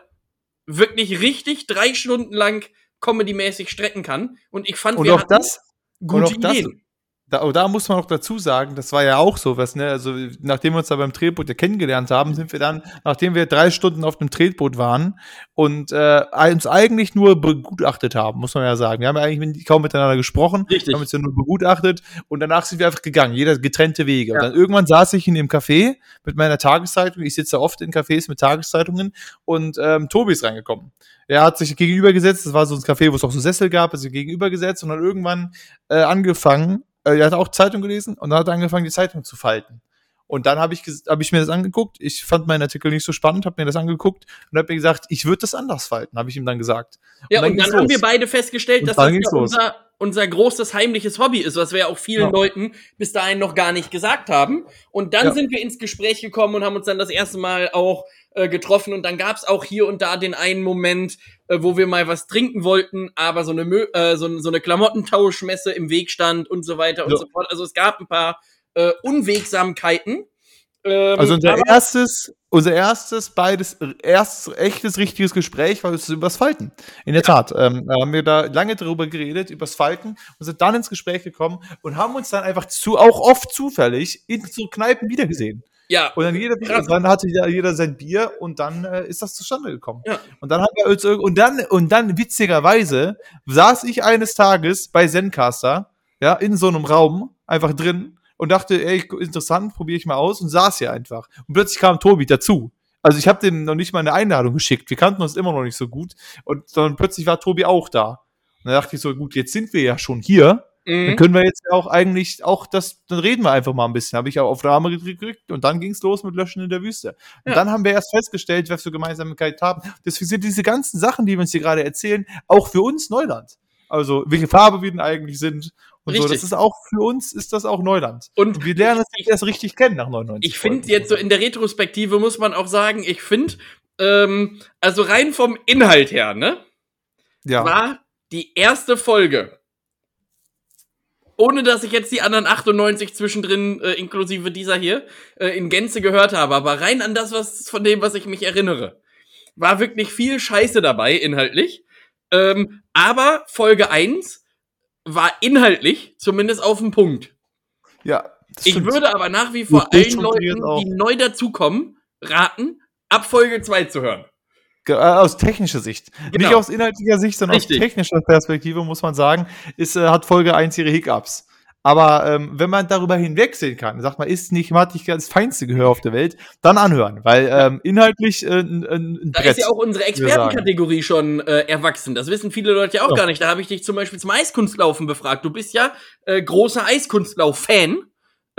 Speaker 1: wirklich richtig drei Stunden lang comedy-mäßig strecken kann. Und ich fand,
Speaker 2: und
Speaker 1: wir
Speaker 2: auch das,
Speaker 1: gute
Speaker 2: auch das-
Speaker 1: Ideen.
Speaker 2: Da, oh, da muss man auch dazu sagen, das war ja auch sowas, ne? Also, nachdem wir uns da beim Tretboot ja kennengelernt haben, sind wir dann, nachdem wir drei Stunden auf dem Tretboot waren und äh, uns eigentlich nur begutachtet haben, muss man ja sagen. Wir haben ja eigentlich kaum miteinander gesprochen,
Speaker 1: Richtig.
Speaker 2: haben uns ja nur begutachtet und danach sind wir einfach gegangen, jeder getrennte Wege.
Speaker 1: Ja.
Speaker 2: Und dann irgendwann saß ich in dem Café mit meiner Tageszeitung, ich sitze oft in Cafés mit Tageszeitungen und ähm, Tobi ist reingekommen. Er hat sich gegenübergesetzt, das war so ein Café, wo es auch so Sessel gab, also gegenübergesetzt und dann irgendwann äh, angefangen, äh, er hat auch Zeitung gelesen und dann hat er angefangen, die Zeitung zu falten. Und dann habe ich, hab ich mir das angeguckt. Ich fand meinen Artikel nicht so spannend, habe mir das angeguckt und habe mir gesagt, ich würde das anders falten, habe ich ihm dann gesagt.
Speaker 1: Ja,
Speaker 2: dann
Speaker 1: und dann haben wir beide festgestellt,
Speaker 2: Und
Speaker 1: dass das ja unser, unser großes heimliches Hobby ist, was wir auch vielen
Speaker 2: Ja.
Speaker 1: Leuten bis dahin noch gar nicht gesagt haben. Und dann
Speaker 2: Ja.
Speaker 1: sind wir ins Gespräch gekommen und haben uns dann das erste Mal auch äh, getroffen. Und dann gab's auch hier und da den einen Moment, äh, wo wir mal was trinken wollten, aber so eine, Mö äh, so, so eine Klamottentauschmesse im Weg stand und so weiter und
Speaker 2: Ja.
Speaker 1: so fort. Also es gab ein paar äh, Unwegsamkeiten. Ähm,
Speaker 2: Also unser erstes, unser erstes, beides, erstes echtes, richtiges Gespräch war das übers Falten. In der Tat. Ähm, da haben wir da lange drüber geredet, übers Falten und sind dann ins Gespräch gekommen und haben uns dann einfach zu, auch oft zufällig in so Kneipen wiedergesehen.
Speaker 1: Ja,
Speaker 2: Und dann, jeder,
Speaker 1: Krass.
Speaker 2: dann hatte jeder, jeder sein Bier und dann äh, ist das zustande gekommen.
Speaker 1: Ja.
Speaker 2: Und dann haben wir uns und dann und dann witzigerweise saß ich eines Tages bei Zencaster, ja, in so einem Raum einfach drin und dachte, ey, interessant, probiere ich mal aus und saß hier einfach. Und plötzlich kam Tobi dazu. Also ich habe dem noch nicht mal eine Einladung geschickt. Wir kannten uns immer noch nicht so gut und dann plötzlich war Tobi auch da. Und dann dachte ich so, gut, jetzt sind wir ja schon hier. Dann
Speaker 1: mhm.
Speaker 2: können wir jetzt ja auch eigentlich auch das, dann reden wir einfach mal ein bisschen. Habe ich auch auf Rahmen gedrückt und dann ging es los mit Löschen in der Wüste. Und
Speaker 1: Ja.
Speaker 2: dann haben wir erst festgestellt, was wir Gemeinsamkeit haben. Deswegen sind diese ganzen Sachen, die wir uns hier gerade erzählen, auch für uns Neuland. Also welche Farbe wir denn eigentlich sind und so.
Speaker 1: Richtig.
Speaker 2: Das ist auch für uns ist das auch Neuland.
Speaker 1: Und
Speaker 2: Und wir lernen uns jetzt erst richtig kennen nach 99.
Speaker 1: Ich finde jetzt so in der Retrospektive muss man auch sagen, ich finde, ähm, also rein vom Inhalt her, ne,
Speaker 2: ja.
Speaker 1: war die erste Folge, ohne dass ich jetzt die anderen 98 zwischendrin, äh, inklusive dieser hier, äh, in Gänze gehört habe, aber rein an das, was von dem, was ich mich erinnere, war wirklich viel Scheiße dabei, inhaltlich. Ähm, aber Folge 1 war inhaltlich zumindest auf den Punkt.
Speaker 2: ja
Speaker 1: Ich
Speaker 2: stimmt.
Speaker 1: würde aber nach wie vor allen Leuten,
Speaker 2: auch.
Speaker 1: die neu dazukommen, raten, ab Folge 2 zu hören.
Speaker 2: Äh, Aus technischer Sicht.
Speaker 1: Genau.
Speaker 2: Nicht aus inhaltlicher Sicht, sondern
Speaker 1: Richtig.
Speaker 2: aus technischer Perspektive, muss man sagen, ist, äh, hat Folge 1 ihre Hiccups. Aber ähm, wenn man darüber hinwegsehen kann, sagt man, ist nicht man hat nicht das feinste Gehör auf der Welt, dann anhören, weil ähm, inhaltlich äh, ein, ein ein
Speaker 1: Da
Speaker 2: Brett.
Speaker 1: ist ja auch unsere. Expertenkategorie schon äh, erwachsen. Das wissen viele Leute ja auch
Speaker 2: Ja.
Speaker 1: gar nicht. Da habe ich dich zum Beispiel zum Eiskunstlaufen befragt. Du bist ja äh, großer Eiskunstlauf-Fan.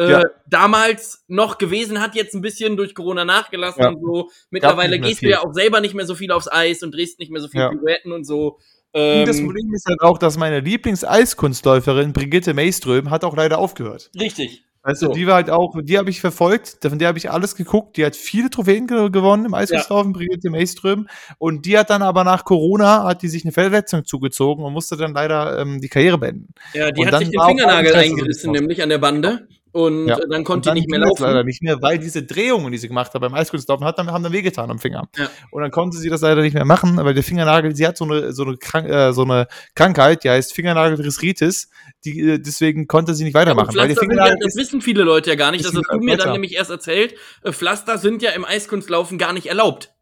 Speaker 1: Äh,
Speaker 2: Ja.
Speaker 1: Damals noch gewesen, hat jetzt ein bisschen durch Corona nachgelassen
Speaker 2: Ja.
Speaker 1: und so. Mittlerweile gehst du
Speaker 2: viel.
Speaker 1: ja auch selber nicht mehr so viel aufs Eis und drehst nicht mehr so viel
Speaker 2: Ja.
Speaker 1: Pirouetten und so.
Speaker 2: Und das
Speaker 1: Ähm,
Speaker 2: Problem ist halt auch, dass meine Lieblings-Eiskunstläuferin Brigitte Mayström hat auch leider aufgehört.
Speaker 1: richtig.
Speaker 2: Weißt du,
Speaker 1: So.
Speaker 2: die war halt auch, die habe ich verfolgt, von der habe ich alles geguckt. Die hat viele Trophäen ge gewonnen im Eiskunstlaufen, Brigitte Mayström. Und die hat dann aber nach Corona, hat die sich eine Verletzung zugezogen und musste dann leider ähm, die Karriere beenden.
Speaker 1: Ja, die
Speaker 2: Und
Speaker 1: hat sich den Fingernagel eingerissen, nämlich an der Bande. Und
Speaker 2: Ja.
Speaker 1: äh, dann
Speaker 2: Und
Speaker 1: konnte
Speaker 2: dann
Speaker 1: die nicht mehr laufen.
Speaker 2: leider nicht mehr, weil diese Drehungen, die sie gemacht hat beim Eiskunstlaufen, hat dann, haben dann wehgetan am Finger.
Speaker 1: Ja.
Speaker 2: Und dann konnte sie das leider nicht mehr machen, weil der Fingernagel, sie hat so eine, so eine, Krank äh, so eine Krankheit, die heißt Fingernageldrissritis, die, äh, deswegen konnte sie nicht weitermachen.
Speaker 1: Und
Speaker 2: weil der
Speaker 1: ja, das wissen viele Leute ja gar nicht. Das hast du mir dann nämlich erst erzählt. Äh, Pflaster sind ja im Eiskunstlaufen gar nicht erlaubt.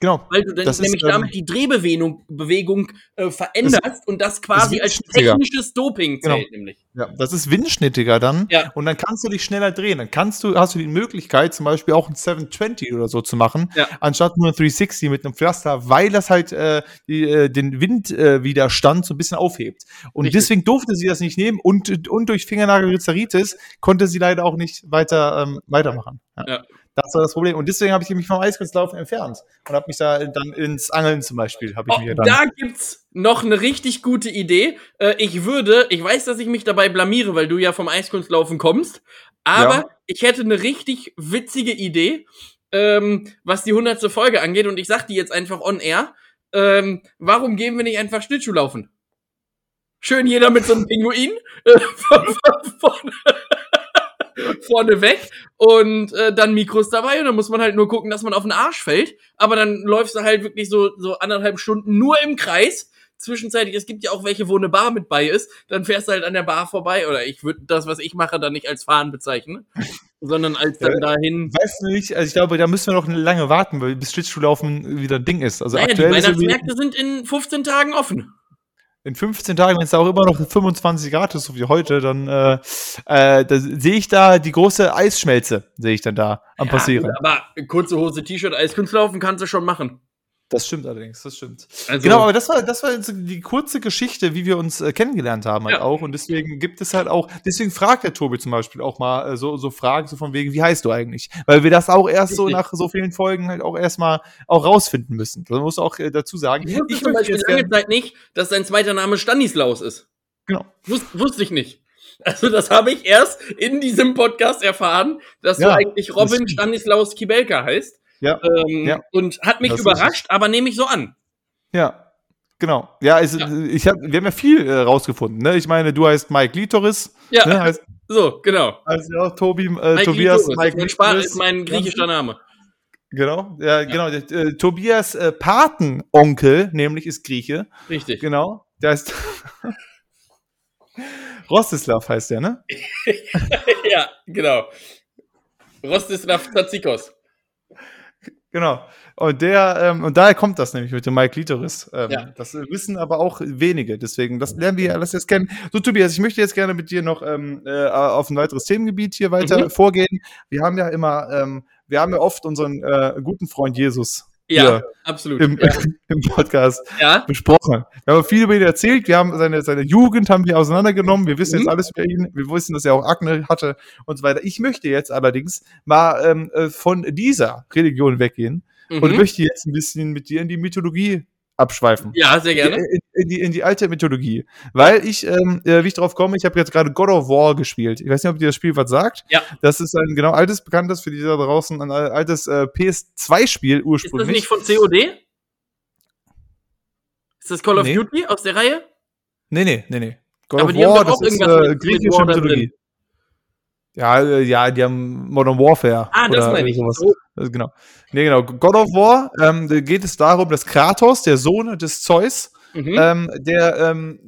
Speaker 2: Genau.
Speaker 1: Weil du dann
Speaker 2: Das ist,
Speaker 1: nämlich
Speaker 2: ähm,
Speaker 1: damit die Drehbewegung Bewegung, äh, veränderst und das quasi
Speaker 2: ist
Speaker 1: als technisches Doping
Speaker 2: Genau.
Speaker 1: zählt, nämlich.
Speaker 2: Ja, das ist windschnittiger dann.
Speaker 1: Ja.
Speaker 2: Und dann kannst du dich schneller drehen. Dann kannst du, hast du die Möglichkeit, zum Beispiel auch ein 720 oder so zu machen,
Speaker 1: Ja.
Speaker 2: anstatt nur ein 360 mit einem Pflaster, weil das halt äh, die, äh, den Windwiderstand äh, so ein bisschen aufhebt. Und
Speaker 1: Richtig.
Speaker 2: deswegen durfte sie das nicht nehmen und, und durch Fingernagelrizeritis konnte sie leider auch nicht weiter ähm, weitermachen.
Speaker 1: Ja.
Speaker 2: Das war das Problem. Und deswegen habe ich mich vom Eiskunstlaufen entfernt und habe mich da dann ins Angeln zum Beispiel, habe ich
Speaker 1: Oh,
Speaker 2: mich
Speaker 1: da gibt's noch eine richtig gute Idee. Äh, ich würde, ich weiß, dass ich mich dabei blamiere, weil du ja vom Eiskunstlaufen kommst, aber
Speaker 2: Ja.
Speaker 1: ich hätte eine richtig witzige Idee, ähm, was die hundertste Folge angeht und ich sag die jetzt einfach on air. Ähm, warum gehen wir nicht einfach Schlittschuhlaufen? Schön jeder mit so einem Pinguin äh, vorne weg und äh, dann Mikros dabei und dann muss man halt nur gucken, dass man auf den Arsch fällt. Aber dann läufst du halt wirklich so, so anderthalb Stunden nur im Kreis. Zwischenzeitlich, es gibt ja auch welche, wo eine Bar mit bei ist, dann fährst du halt an der Bar vorbei. Oder ich würde das, was ich mache, dann nicht als Fahren bezeichnen, sondern als dann dahin.
Speaker 2: Weißt du nicht, also ich glaube, da müssen wir noch lange warten, weil bis Schlittschuhlaufen wieder ein Ding ist. Also
Speaker 1: Naja, die
Speaker 2: aktuell irgendwie
Speaker 1: Weihnachtsmärkte sind in 15 Tagen offen.
Speaker 2: In 15 Tagen, wenn es da auch immer noch 25 Grad ist, so wie heute, dann äh, äh, da sehe ich da die große Eisschmelze, sehe ich dann da am passieren.
Speaker 1: Ja, aber kurze Hose, T-Shirt, Eiskunstlaufen kannst du schon machen.
Speaker 2: Das stimmt allerdings, das stimmt.
Speaker 1: Also,
Speaker 2: Genau, aber das war, das war jetzt die kurze Geschichte, wie wir uns äh, kennengelernt haben halt
Speaker 1: Ja.
Speaker 2: auch. Und deswegen gibt es halt auch, deswegen fragt der Tobi zum Beispiel auch mal äh, so, so Fragen, so von wegen, wie heißt du eigentlich? Weil wir das auch erst so nach so vielen Folgen halt auch erstmal auch rausfinden müssen. Das muss auch äh, dazu sagen.
Speaker 1: ich wusste
Speaker 2: Ich
Speaker 1: zum Beispiel lange Zeit nicht, dass sein zweiter Name Stanislaus ist.
Speaker 2: genau.
Speaker 1: Wus wusste ich nicht. Also das habe ich erst in diesem Podcast erfahren, dass
Speaker 2: Ja,
Speaker 1: du eigentlich Robin. Stanislaus Kibelka heißt.
Speaker 2: Ja,
Speaker 1: Ähm,
Speaker 2: Ja.
Speaker 1: Und hat mich
Speaker 2: Das
Speaker 1: überrascht, aber nehme ich so an.
Speaker 2: ja. Genau. Ja, also,
Speaker 1: Ja.
Speaker 2: Ich hab, wir haben ja viel äh, rausgefunden. Ne? Ich meine, du heißt Mike Litoris,
Speaker 1: Ja,
Speaker 2: ne? heißt,
Speaker 1: so, genau.
Speaker 2: heißt ja Tobi, äh,
Speaker 1: Mike
Speaker 2: Tobias,
Speaker 1: Litoris,
Speaker 2: Mike
Speaker 1: mein,
Speaker 2: Litoris.
Speaker 1: ist mein griechischer Name.
Speaker 2: Genau, ja, genau. Der, äh, Tobias äh, Patenonkel, nämlich ist Grieche.
Speaker 1: Richtig.
Speaker 2: Genau. Der heißt Rostislav heißt der, ne?
Speaker 1: ja, genau. Rostislav Tzatzikos.
Speaker 2: Genau. Und der, ähm, und daher kommt das nämlich mit dem Mike Litoris. Ähm,
Speaker 1: Ja.
Speaker 2: Das wissen aber auch wenige. Deswegen, das lernen wir alles jetzt kennen. So, Tobias, ich möchte jetzt gerne mit dir noch ähm, äh, auf ein weiteres Themengebiet hier weiter
Speaker 1: Mhm.
Speaker 2: vorgehen. Wir haben ja immer, ähm, wir haben ja oft unseren äh, guten Freund Jesus
Speaker 1: Ja, absolut.
Speaker 2: im,
Speaker 1: ja.
Speaker 2: im Podcast
Speaker 1: ja,
Speaker 2: besprochen. Wir haben viel über ihn erzählt. Wir haben seine, seine Jugend haben wir auseinandergenommen. Wir wissen
Speaker 1: Mhm.
Speaker 2: jetzt alles über ihn. Wir wissen, dass er auch Akne hatte und so weiter. Ich möchte jetzt allerdings mal ähm, äh, von dieser Religion weggehen und
Speaker 1: mhm.
Speaker 2: möchte jetzt ein bisschen mit dir in die Mythologie abschweifen.
Speaker 1: ja, sehr gerne.
Speaker 2: In, in, die, in die alte Mythologie. Weil ich, ähm, äh, wie ich drauf komme, ich habe jetzt gerade God of War gespielt. Ich weiß nicht, ob dir das Spiel was sagt.
Speaker 1: Ja.
Speaker 2: Das ist ein genau altes, bekanntes für die da draußen, ein altes äh, PS2-Spiel
Speaker 1: Ist das
Speaker 2: ursprünglich.
Speaker 1: nicht von COD? Ist das Call of
Speaker 2: Nee.
Speaker 1: Duty aus der Reihe?
Speaker 2: Nee, nee, nee, nee. God
Speaker 1: Aber
Speaker 2: of War, das ist äh, griechische Mythologie. Ja, äh, ja, die haben Modern Warfare.
Speaker 1: Ah, das
Speaker 2: oder
Speaker 1: meine ich.
Speaker 2: Sowas.
Speaker 1: So.
Speaker 2: Also genau. Nee, genau. God of War, ähm, geht es darum, dass Kratos, der Sohn des Zeus,
Speaker 1: Mhm.
Speaker 2: ähm, der ähm,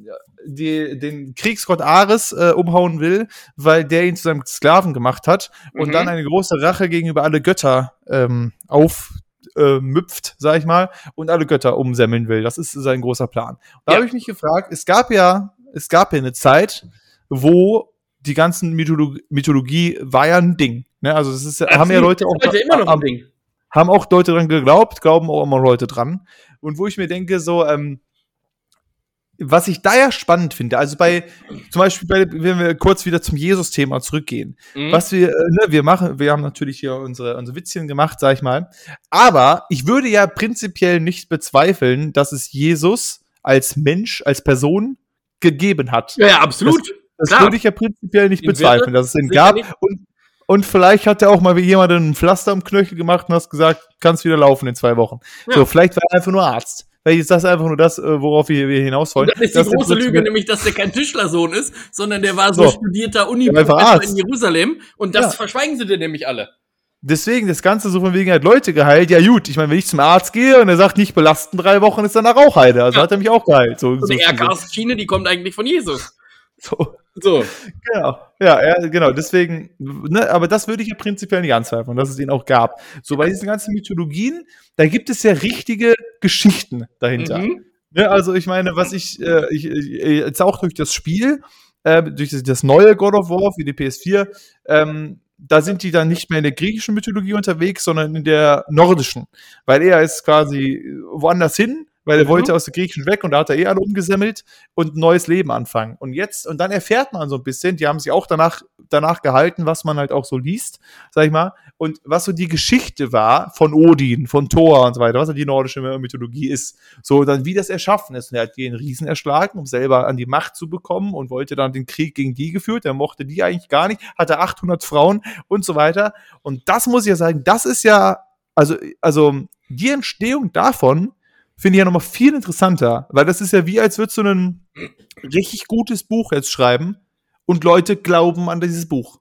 Speaker 2: die, den Kriegsgott Ares äh, umhauen will, weil der ihn zu seinem Sklaven gemacht hat und
Speaker 1: Mhm.
Speaker 2: dann eine große Rache gegenüber alle Götter ähm, auf äh, müpft, sag ich mal, und alle Götter umsemmeln will. Das ist sein großer Plan. Da
Speaker 1: Ja.
Speaker 2: habe ich mich gefragt, es gab ja, es gab ja eine Zeit, wo die ganzen Mythologie, Mythologie war ja ein Ding. Ne? Also es ist, ja- haben ja Leute auch,
Speaker 1: Ist heute immer noch ein Ding.
Speaker 2: haben auch Leute dran geglaubt, glauben auch immer Leute dran. Und wo ich mir denke, so, ähm, was ich da ja spannend finde, also bei, zum Beispiel, bei, wenn wir kurz wieder zum Jesus-Thema zurückgehen,
Speaker 1: Mhm.
Speaker 2: was wir, äh, ne, wir machen, wir haben natürlich hier unsere, unsere Witzchen gemacht, sag ich mal. Aber ich würde ja prinzipiell nicht bezweifeln, dass es Jesus als Mensch, als Person gegeben hat.
Speaker 1: Ja, ja, absolut.
Speaker 2: Das
Speaker 1: Klar.
Speaker 2: würde ich ja prinzipiell nicht
Speaker 1: Den
Speaker 2: bezweifeln, dass es ihn
Speaker 1: sicher
Speaker 2: gab. Und, und vielleicht hat er auch mal wie jemand ein Pflaster am Knöchel gemacht und hast gesagt, kannst wieder laufen in zwei Wochen.
Speaker 1: Ja.
Speaker 2: So, vielleicht war er einfach nur Arzt. Vielleicht ist das einfach nur das, äh, worauf wir, wir hinaus wollen.
Speaker 1: Und das ist die große Lüge, nämlich, dass der kein Tischlersohn ist, sondern der war so,
Speaker 2: So.
Speaker 1: studierter Uni-Professor in Jerusalem. Und das
Speaker 2: Ja.
Speaker 1: verschweigen sie dir nämlich alle.
Speaker 2: Deswegen, das Ganze so von wegen hat Leute geheilt. Ja, gut, ich meine, wenn ich zum Arzt gehe und er sagt, nicht belasten drei Wochen, ist danach auch heile. Also
Speaker 1: Ja.
Speaker 2: hat er mich auch geheilt. So,
Speaker 1: Und
Speaker 2: so,
Speaker 1: die RKs-Schiene, die kommt eigentlich von Jesus.
Speaker 2: so.
Speaker 1: So.
Speaker 2: Genau. Ja, ja, genau. Deswegen, ne, aber das würde ich ja prinzipiell nicht anzweifeln, dass es ihn auch gab. So bei diesen ganzen Mythologien, da gibt es ja richtige Geschichten dahinter.
Speaker 1: Mhm.
Speaker 2: Ne, also ich meine, was ich, äh, ich, ich jetzt auch durch das Spiel, äh, durch das, das neue God of War für die PS4, ähm, da sind die dann nicht mehr in der griechischen Mythologie unterwegs, sondern in der nordischen. Weil er ist quasi woanders hin, weil er
Speaker 1: Mhm.
Speaker 2: wollte aus der griechischen weg und da hat er eh alle umgesammelt und ein neues Leben anfangen. Und jetzt, und dann erfährt man so ein bisschen, die haben sich auch danach, danach gehalten, was man halt auch so liest, sag ich mal, und was so die Geschichte war von Odin, von Thor und so weiter, was halt die nordische Mythologie ist. So, dann wie das erschaffen ist. Und er hat den Riesen erschlagen, um selber an die Macht zu bekommen und wollte dann den Krieg gegen die geführt. Er mochte die eigentlich gar nicht, hatte 800 Frauen und so weiter. Und das muss ich ja sagen, das ist ja, also, also die Entstehung davon finde ich ja nochmal viel interessanter, weil das ist ja wie, als würdest du ein richtig gutes Buch jetzt schreiben und Leute glauben an dieses Buch.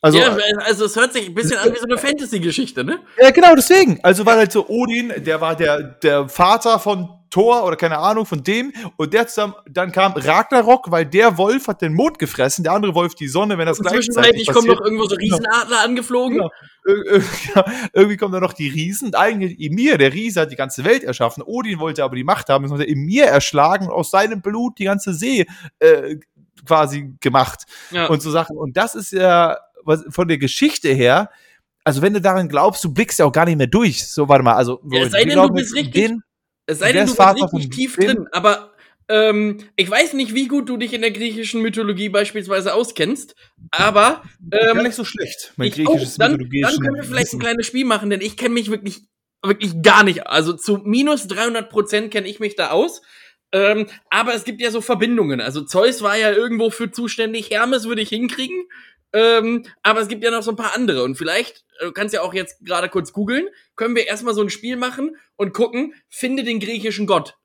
Speaker 2: Also,
Speaker 1: ja, also es hört sich ein bisschen an wie so eine Fantasy-Geschichte, ne?
Speaker 2: ja, genau, deswegen. Also war halt so Odin, der war der, der Vater von Thor oder keine Ahnung von dem. Und der zusammen, dann kam Ragnarok, weil der Wolf hat den Mond gefressen, der andere Wolf die Sonne, wenn das
Speaker 1: Und
Speaker 2: gleichzeitig
Speaker 1: zwischenzeitlich kommen noch irgendwo so Riesenadler angeflogen.
Speaker 2: Genau. Ir- ja, irgendwie kommen da noch die Riesen. Eigentlich Emir, der Riese, hat die ganze Welt erschaffen. Odin wollte aber die Macht haben, er Emir erschlagen und aus seinem Blut die ganze See äh, quasi gemacht
Speaker 1: Ja.
Speaker 2: und so Sachen. Und das ist ja was, von der Geschichte her, also wenn du daran glaubst, du blickst ja auch gar nicht mehr durch. So, warte mal, also
Speaker 1: Ja, sei denn, du bist richtig-
Speaker 2: den-
Speaker 1: Es sei denn, du
Speaker 2: Vater
Speaker 1: richtig tief
Speaker 2: wem?
Speaker 1: drin, aber ähm, ich weiß nicht, wie gut du dich in der griechischen Mythologie beispielsweise auskennst, aber
Speaker 2: gar
Speaker 1: ähm,
Speaker 2: nicht so schlecht. Mein
Speaker 1: ich, oh,
Speaker 2: griechisches
Speaker 1: dann, dann
Speaker 2: mythologisches
Speaker 1: können wir vielleicht ein kleines Spiel machen, denn ich kenne mich wirklich, wirklich gar nicht. Also zu minus 300 Prozent kenne ich mich da aus. Ähm, aber es gibt ja so Verbindungen. Also Zeus war ja irgendwo für zuständig, Hermes würde ich hinkriegen. Ähm, aber es gibt ja noch so ein paar andere. Und vielleicht, äh, du kannst ja auch jetzt gerade kurz googeln, können wir erstmal so ein Spiel machen und gucken, finde den griechischen Gott.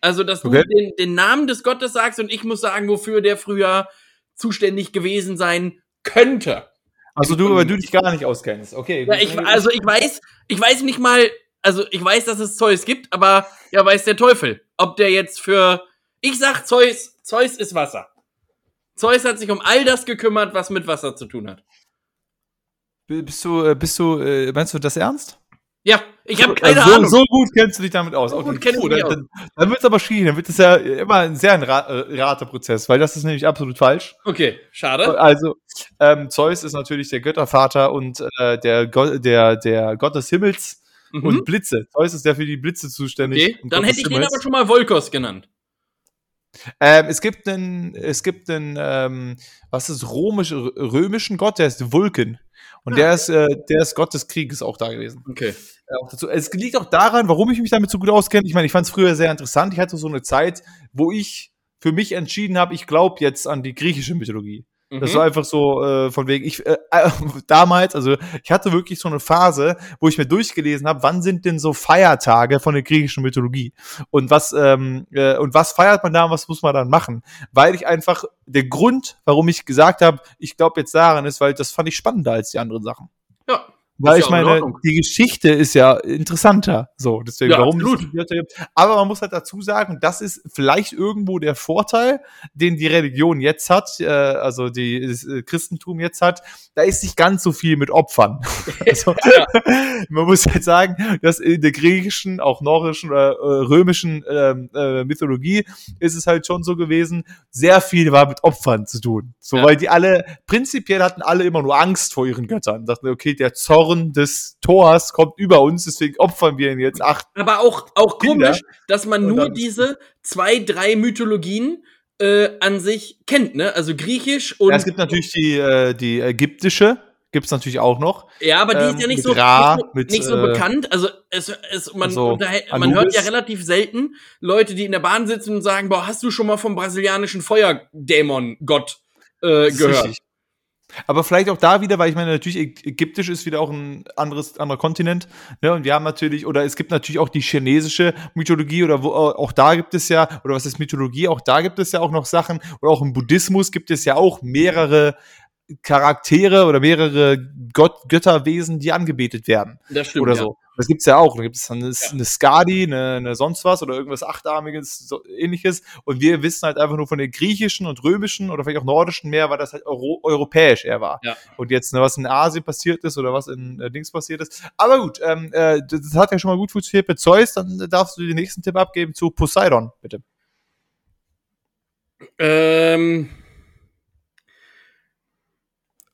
Speaker 1: Also, dass du
Speaker 2: Okay.
Speaker 1: den, den Namen des Gottes sagst und ich muss sagen, wofür der früher zuständig gewesen sein könnte.
Speaker 2: Also du, weil du dich gar nicht auskennst. Okay.
Speaker 1: Ja, ich, also ich weiß, ich weiß nicht mal, also ich weiß, dass es Zeus gibt, aber ja, weiß der Teufel, ob der jetzt für, ich sag Zeus, Zeus ist Wasser. Zeus hat sich um all das gekümmert, was mit Wasser zu tun hat.
Speaker 2: Bist du, äh, bist du, äh, meinst du das ernst?
Speaker 1: Ja, ich habe keine
Speaker 2: so,
Speaker 1: Ahnung.
Speaker 2: So gut kennst du dich damit aus.
Speaker 1: So
Speaker 2: Okay,
Speaker 1: gut mich
Speaker 2: dann,
Speaker 1: aus.
Speaker 2: dann, dann wird es aber schwierig. Dann wird es ja immer ein sehr ein Ra äh, Rateprozess, weil das ist nämlich absolut falsch.
Speaker 1: Okay, schade.
Speaker 2: Also, ähm, Zeus ist natürlich der Göttervater und äh, der, Go der, der Gott des Himmels
Speaker 1: Mhm.
Speaker 2: und Blitze. Zeus ist der für die Blitze zuständig.
Speaker 1: Okay, dann
Speaker 2: Gott
Speaker 1: hätte ich den
Speaker 2: Himmels.
Speaker 1: aber schon mal Volkos genannt.
Speaker 2: Ähm, es gibt einen, es gibt einen, ähm, was ist römisch, römischen Gott, der ist Vulcan. Und
Speaker 1: Ah.
Speaker 2: der ist, äh, der ist Gott des Krieges auch da gewesen.
Speaker 1: Okay.
Speaker 2: Äh. Es liegt auch daran, warum ich mich damit so gut auskenne. Ich meine, ich fand es früher sehr interessant. Ich hatte so eine Zeit, wo ich für mich entschieden habe, ich glaube jetzt an die griechische Mythologie. Das
Speaker 1: Mhm.
Speaker 2: war einfach so äh, von wegen, ich äh, äh, damals, also ich hatte wirklich so eine Phase, wo ich mir durchgelesen habe, wann sind denn so Feiertage von der griechischen Mythologie und was ähm, äh, und was feiert man da und was muss man dann machen? Weil ich einfach der Grund, warum ich gesagt habe, ich glaube jetzt daran ist, weil das fand ich spannender als die anderen Sachen.
Speaker 1: Ja.
Speaker 2: Weil ich
Speaker 1: ja
Speaker 2: meine, die Geschichte ist ja interessanter. So, deswegen,
Speaker 1: Ja,
Speaker 2: warum. Aber man muss halt dazu sagen, das ist vielleicht irgendwo der Vorteil, den die Religion jetzt hat, äh, also die, das äh, Christentum jetzt hat. Da ist nicht ganz so viel mit Opfern. also, man muss halt sagen, dass in der griechischen, auch nordischen oder äh, römischen ähm, äh, Mythologie ist es halt schon so gewesen, sehr viel war mit Opfern zu tun. So,
Speaker 1: Ja.
Speaker 2: weil die alle, prinzipiell hatten alle immer nur Angst vor ihren Göttern. Dachten, okay, der Zorn des Thors kommt über uns, deswegen opfern wir ihn jetzt. Ach,
Speaker 1: Aber auch, auch
Speaker 2: Kinder.
Speaker 1: komisch, dass man nur diese zwei, drei Mythologien äh, an sich kennt, ne? Also griechisch und
Speaker 2: ja, es gibt natürlich die, äh, die ägyptische, gibt's natürlich auch noch.
Speaker 1: Ja, aber die
Speaker 2: Ähm,
Speaker 1: ist ja nicht
Speaker 2: mit
Speaker 1: so,
Speaker 2: Ra,
Speaker 1: nicht so,
Speaker 2: mit,
Speaker 1: nicht so
Speaker 2: äh,
Speaker 1: bekannt. Also es, es, man,
Speaker 2: also
Speaker 1: man hört ja relativ selten Leute, die in der Bahn sitzen und sagen, boah, hast du schon mal vom brasilianischen Feuerdämon-Gott äh, gehört?
Speaker 2: richtig. Aber vielleicht auch da wieder, weil ich meine, natürlich Äg- ägyptisch ist wieder auch ein anderes, anderer Kontinent. Ne? Und wir haben natürlich, oder es gibt natürlich auch die chinesische Mythologie, oder wo, auch da gibt es ja, oder was ist Mythologie, auch da gibt es ja auch noch Sachen, oder auch im Buddhismus gibt es ja auch mehrere Charaktere oder mehrere Gott, Götterwesen, die angebetet werden.
Speaker 1: Das stimmt.
Speaker 2: oder
Speaker 1: ja.
Speaker 2: so. Das gibt's ja auch. Da gibt es eine, eine Skadi, eine, eine sonst was oder irgendwas Achtarmiges, so ähnliches. Und wir wissen halt einfach nur von den griechischen und römischen oder vielleicht auch nordischen mehr, weil das halt Euro europäisch eher war.
Speaker 1: Ja.
Speaker 2: Und jetzt, ne, was in Asien passiert ist oder was in äh, Dings passiert ist. Aber gut, ähm, äh, das, hat ja schon mal gut funktioniert mit Zeus. Dann darfst du den nächsten Tipp abgeben zu Poseidon, bitte.
Speaker 1: Ähm,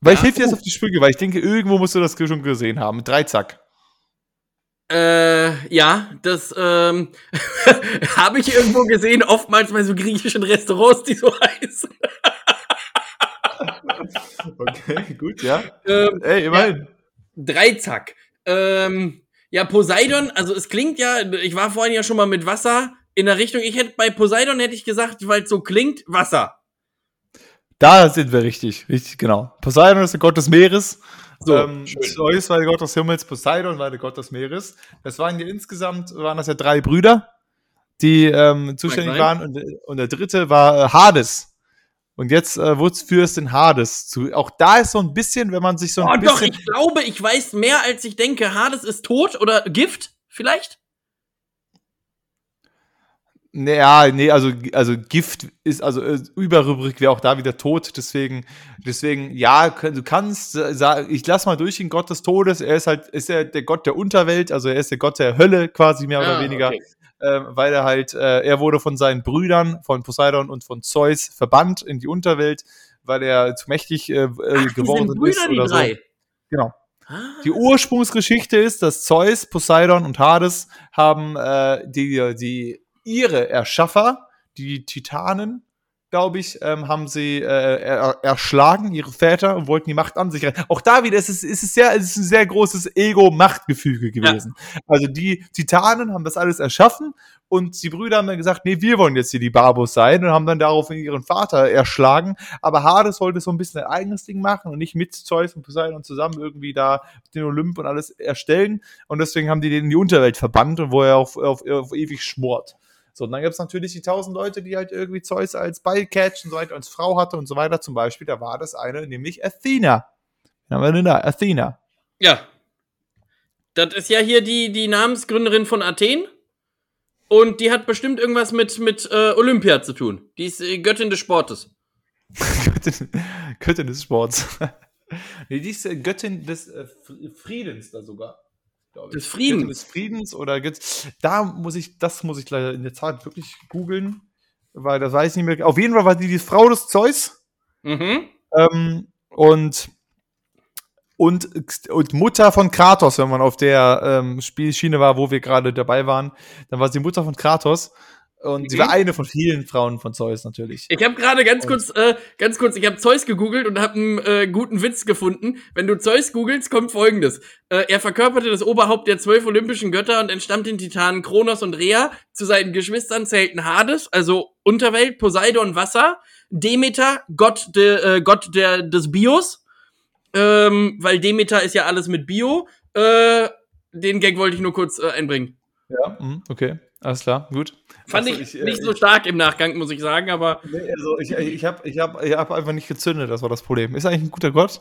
Speaker 2: Weil
Speaker 1: Ja,
Speaker 2: ich helfe dir jetzt
Speaker 1: oh.
Speaker 2: auf die Sprünge, weil ich denke, irgendwo musst du das schon gesehen haben. Drei Zack.
Speaker 1: äh, ja, das ähm, habe ich irgendwo gesehen, oftmals bei so griechischen Restaurants, die so heißen.
Speaker 2: Okay, gut, ja.
Speaker 1: Ähm,
Speaker 2: Ey, immerhin.
Speaker 1: Dreizack. Ähm, ja, Poseidon, also es klingt ja, ich war vorhin ja schon mal mit Wasser in der Richtung, ich hätte bei Poseidon hätte ich gesagt, weil es so klingt, Wasser.
Speaker 2: Da sind wir richtig, richtig, genau. Poseidon ist der Gott des Meeres.
Speaker 1: So,
Speaker 2: ähm. Zeus war der Gott des Himmels, Poseidon war der Gott des Meeres. Das waren ja insgesamt, waren das ja drei Brüder, die ähm, zuständig waren. Und, und der dritte war äh, Hades. Und jetzt äh, wozu ist denn Hades zu? Auch da ist so ein bisschen, wenn man sich so ein
Speaker 1: Oh, doch,
Speaker 2: bisschen.
Speaker 1: ich glaube, ich weiß mehr, als ich denke. Hades ist tot oder Gift, vielleicht?
Speaker 2: Naja, nee, also, also Gift ist, also äh, Überrubrik wäre auch da wieder tot, deswegen, deswegen, ja, du kannst äh, sagen, ich lass mal durch den Gott des Todes, er ist halt, ist er der Gott der Unterwelt, also er ist der Gott der Hölle quasi mehr oder
Speaker 1: Ah,
Speaker 2: weniger,
Speaker 1: okay.
Speaker 2: ähm, weil er halt, äh, er wurde von seinen Brüdern, von Poseidon und von Zeus verbannt in die Unterwelt, weil er zu mächtig äh, äh,
Speaker 1: Ach, die
Speaker 2: geworden
Speaker 1: Brüder,
Speaker 2: ist
Speaker 1: die
Speaker 2: oder
Speaker 1: drei.
Speaker 2: so. Genau.
Speaker 1: Ah.
Speaker 2: Die Ursprungsgeschichte ist, dass Zeus, Poseidon und Hades haben äh, die, die ihre Erschaffer, die Titanen, glaube ich, ähm, haben sie äh, er, erschlagen, ihre Väter, und wollten die Macht an sich rein. Auch da wieder, es ist, es ist, sehr, es ist ein sehr großes Ego-Machtgefüge gewesen. Also die Titanen haben das alles erschaffen und die Brüder haben dann gesagt, nee, wir wollen jetzt hier die Barbos sein und haben dann daraufhin ihren Vater erschlagen. Aber Hades wollte so ein bisschen ein eigenes Ding machen und nicht mit Zeus und Poseidon zusammen irgendwie da den Olymp und alles erstellen. Und deswegen haben die den in die Unterwelt verbannt wo er auf, auf, auf ewig schmort. So, und dann gibt es natürlich die tausend Leute, die halt irgendwie Zeus als Bycatch und so weiter als Frau hatte und so weiter. Zum Beispiel, da war das eine, nämlich Athena. Wen haben wir denn da? Athena.
Speaker 1: Ja. Das ist ja hier die, die Namensgründerin von Athen. Und die hat bestimmt irgendwas mit, mit äh, Olympia zu tun. Die ist äh, Göttin des Sportes.
Speaker 2: Göttin, Göttin des Sports. nee, die ist äh, Göttin des äh, Fr- Friedens da sogar. Glaub ich.
Speaker 1: Des Friedens.
Speaker 2: Des Friedens oder Göt da muss ich, das muss ich leider in der Tat wirklich googeln, weil das weiß ich nicht mehr. Auf jeden Fall war die die Frau des Zeus
Speaker 1: Mhm.
Speaker 2: ähm, und und, und Mutter von Kratos, wenn man auf der ähm, Spielschiene war, wo wir gerade dabei waren, dann war sie Mutter von Kratos und sie
Speaker 1: Mhm.
Speaker 2: war eine von vielen Frauen von Zeus natürlich.
Speaker 1: Ich habe gerade ganz kurz, äh, ganz kurz, ich habe Zeus gegoogelt und habe einen äh, guten Witz gefunden. Wenn du Zeus googelst, kommt folgendes. Äh, er verkörperte das Oberhaupt der zwölf olympischen Götter und entstammt den Titanen Kronos und Rhea. Zu seinen Geschwistern zählten Hades, also Unterwelt, Poseidon, Wasser, Demeter, Gott, de, äh, Gott der, des Bios, ähm, weil Demeter ist ja alles mit Bio. Äh, den Gag wollte ich nur kurz äh, einbringen.
Speaker 2: Ja, mhm, okay, alles klar, gut.
Speaker 1: Fand
Speaker 2: Achso,
Speaker 1: ich,
Speaker 2: äh,
Speaker 1: nicht so stark im Nachgang, muss ich sagen, aber
Speaker 2: Nee, also ich, ich habe ich hab, ich hab einfach nicht gezündet, das war das Problem. Ist eigentlich ein guter Gott,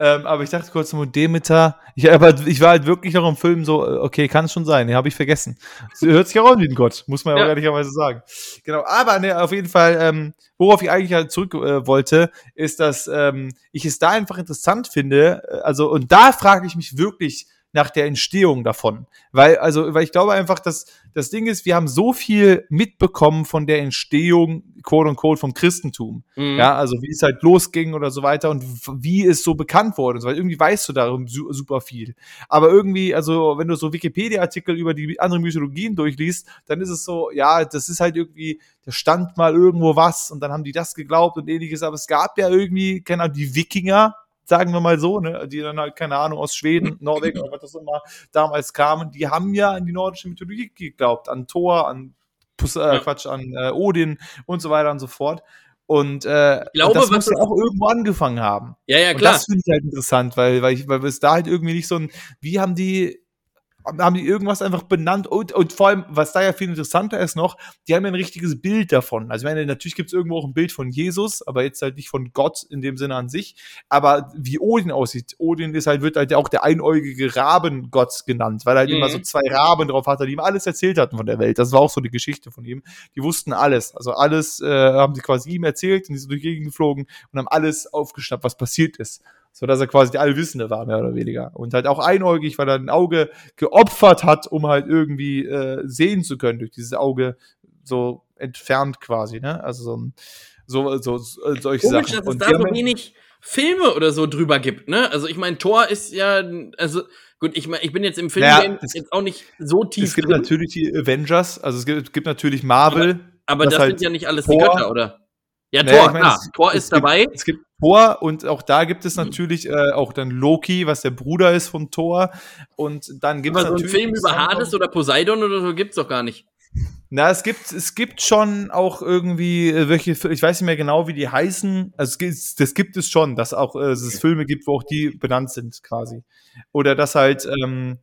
Speaker 2: Ähm, aber ich dachte kurz, Demeter. Ich, aber ich war halt wirklich noch im Film so, äh, okay, kann es schon sein. Den habe ich vergessen. Sie hört sich auch an wie ein Gott, muss man ja. auch ehrlicherweise sagen. Genau, aber ne, auf jeden Fall, ähm, worauf ich eigentlich halt zurück äh, wollte, ist, dass ähm, ich es da einfach interessant finde. Äh, also, und da frage ich mich wirklich nach der Entstehung davon. Weil, also, weil ich glaube einfach, dass das Ding ist, wir haben so viel mitbekommen von der Entstehung, quote unquote, vom Christentum. Mhm. Ja, also wie es halt losging oder so weiter und wie es so bekannt wurde. Weil irgendwie weißt du darum super viel. Aber irgendwie, also wenn du so Wikipedia-Artikel über die anderen Mythologien durchliest, dann ist es so, ja, das ist halt irgendwie, da stand mal irgendwo was und dann haben die das geglaubt und ähnliches. Aber es gab ja irgendwie, keine Ahnung, die Wikinger, sagen wir mal so, ne, die dann halt, keine Ahnung, aus Schweden, Norwegen oder was das immer damals kamen, die haben ja an die nordische Mythologie geglaubt, an Thor, an Pus äh, Quatsch, an äh, Odin und so weiter und so fort. Und äh, ich glaube, das muss ja auch irgendwo angefangen haben.
Speaker 1: Ja, ja, klar.
Speaker 2: Und das finde ich halt interessant, weil, weil, ich, weil es da halt irgendwie nicht so ein, wie haben die haben die irgendwas einfach benannt und, und vor allem, was da ja viel interessanter ist noch, die haben ja ein richtiges Bild davon. Also ich meine, natürlich gibt es irgendwo auch ein Bild von Jesus, aber jetzt halt nicht von Gott in dem Sinne an sich. Aber wie Odin aussieht, Odin ist halt, wird halt auch der einäugige Rabengott genannt, weil er halt mhm. immer so zwei Raben drauf hatte, die ihm alles erzählt hatten von der Welt. Das war auch so die Geschichte von ihm. Die wussten alles. Also alles äh, haben sie quasi ihm erzählt und die sind durch die Gegend geflogen und haben alles aufgeschnappt, was passiert ist so dass er quasi der Allwissende war, mehr oder weniger. Und halt auch einäugig, weil er ein Auge geopfert hat, um halt irgendwie äh, sehen zu können, durch dieses Auge so entfernt quasi, ne? Also so, so, so, so solche Komisch, Sachen.
Speaker 1: dass es da so wenig Filme oder so drüber gibt, ne? Also ich meine, Thor ist ja, also gut, ich meine, ich bin jetzt im Film
Speaker 2: naja,
Speaker 1: jetzt auch nicht so tief
Speaker 2: Es gibt drin. natürlich die Avengers, also es gibt, gibt natürlich Marvel.
Speaker 1: Aber, aber das halt sind ja nicht alles Thor, die Götter, oder? Ja, Tor, naja, ich mein, klar. Es, Tor ist dabei.
Speaker 2: Gibt, es gibt Thor und auch da gibt es natürlich äh, auch dann Loki, was der Bruder ist von Thor. Und dann gibt es
Speaker 1: so einen Film über Hades oder Poseidon oder so gibt's doch gar nicht.
Speaker 2: Na, es gibt, es gibt schon auch irgendwie äh, welche, ich weiß nicht mehr genau, wie die heißen. Also es gibt, das gibt es schon, dass auch äh, es Filme gibt, wo auch die benannt sind, quasi. Oder dass halt, ähm,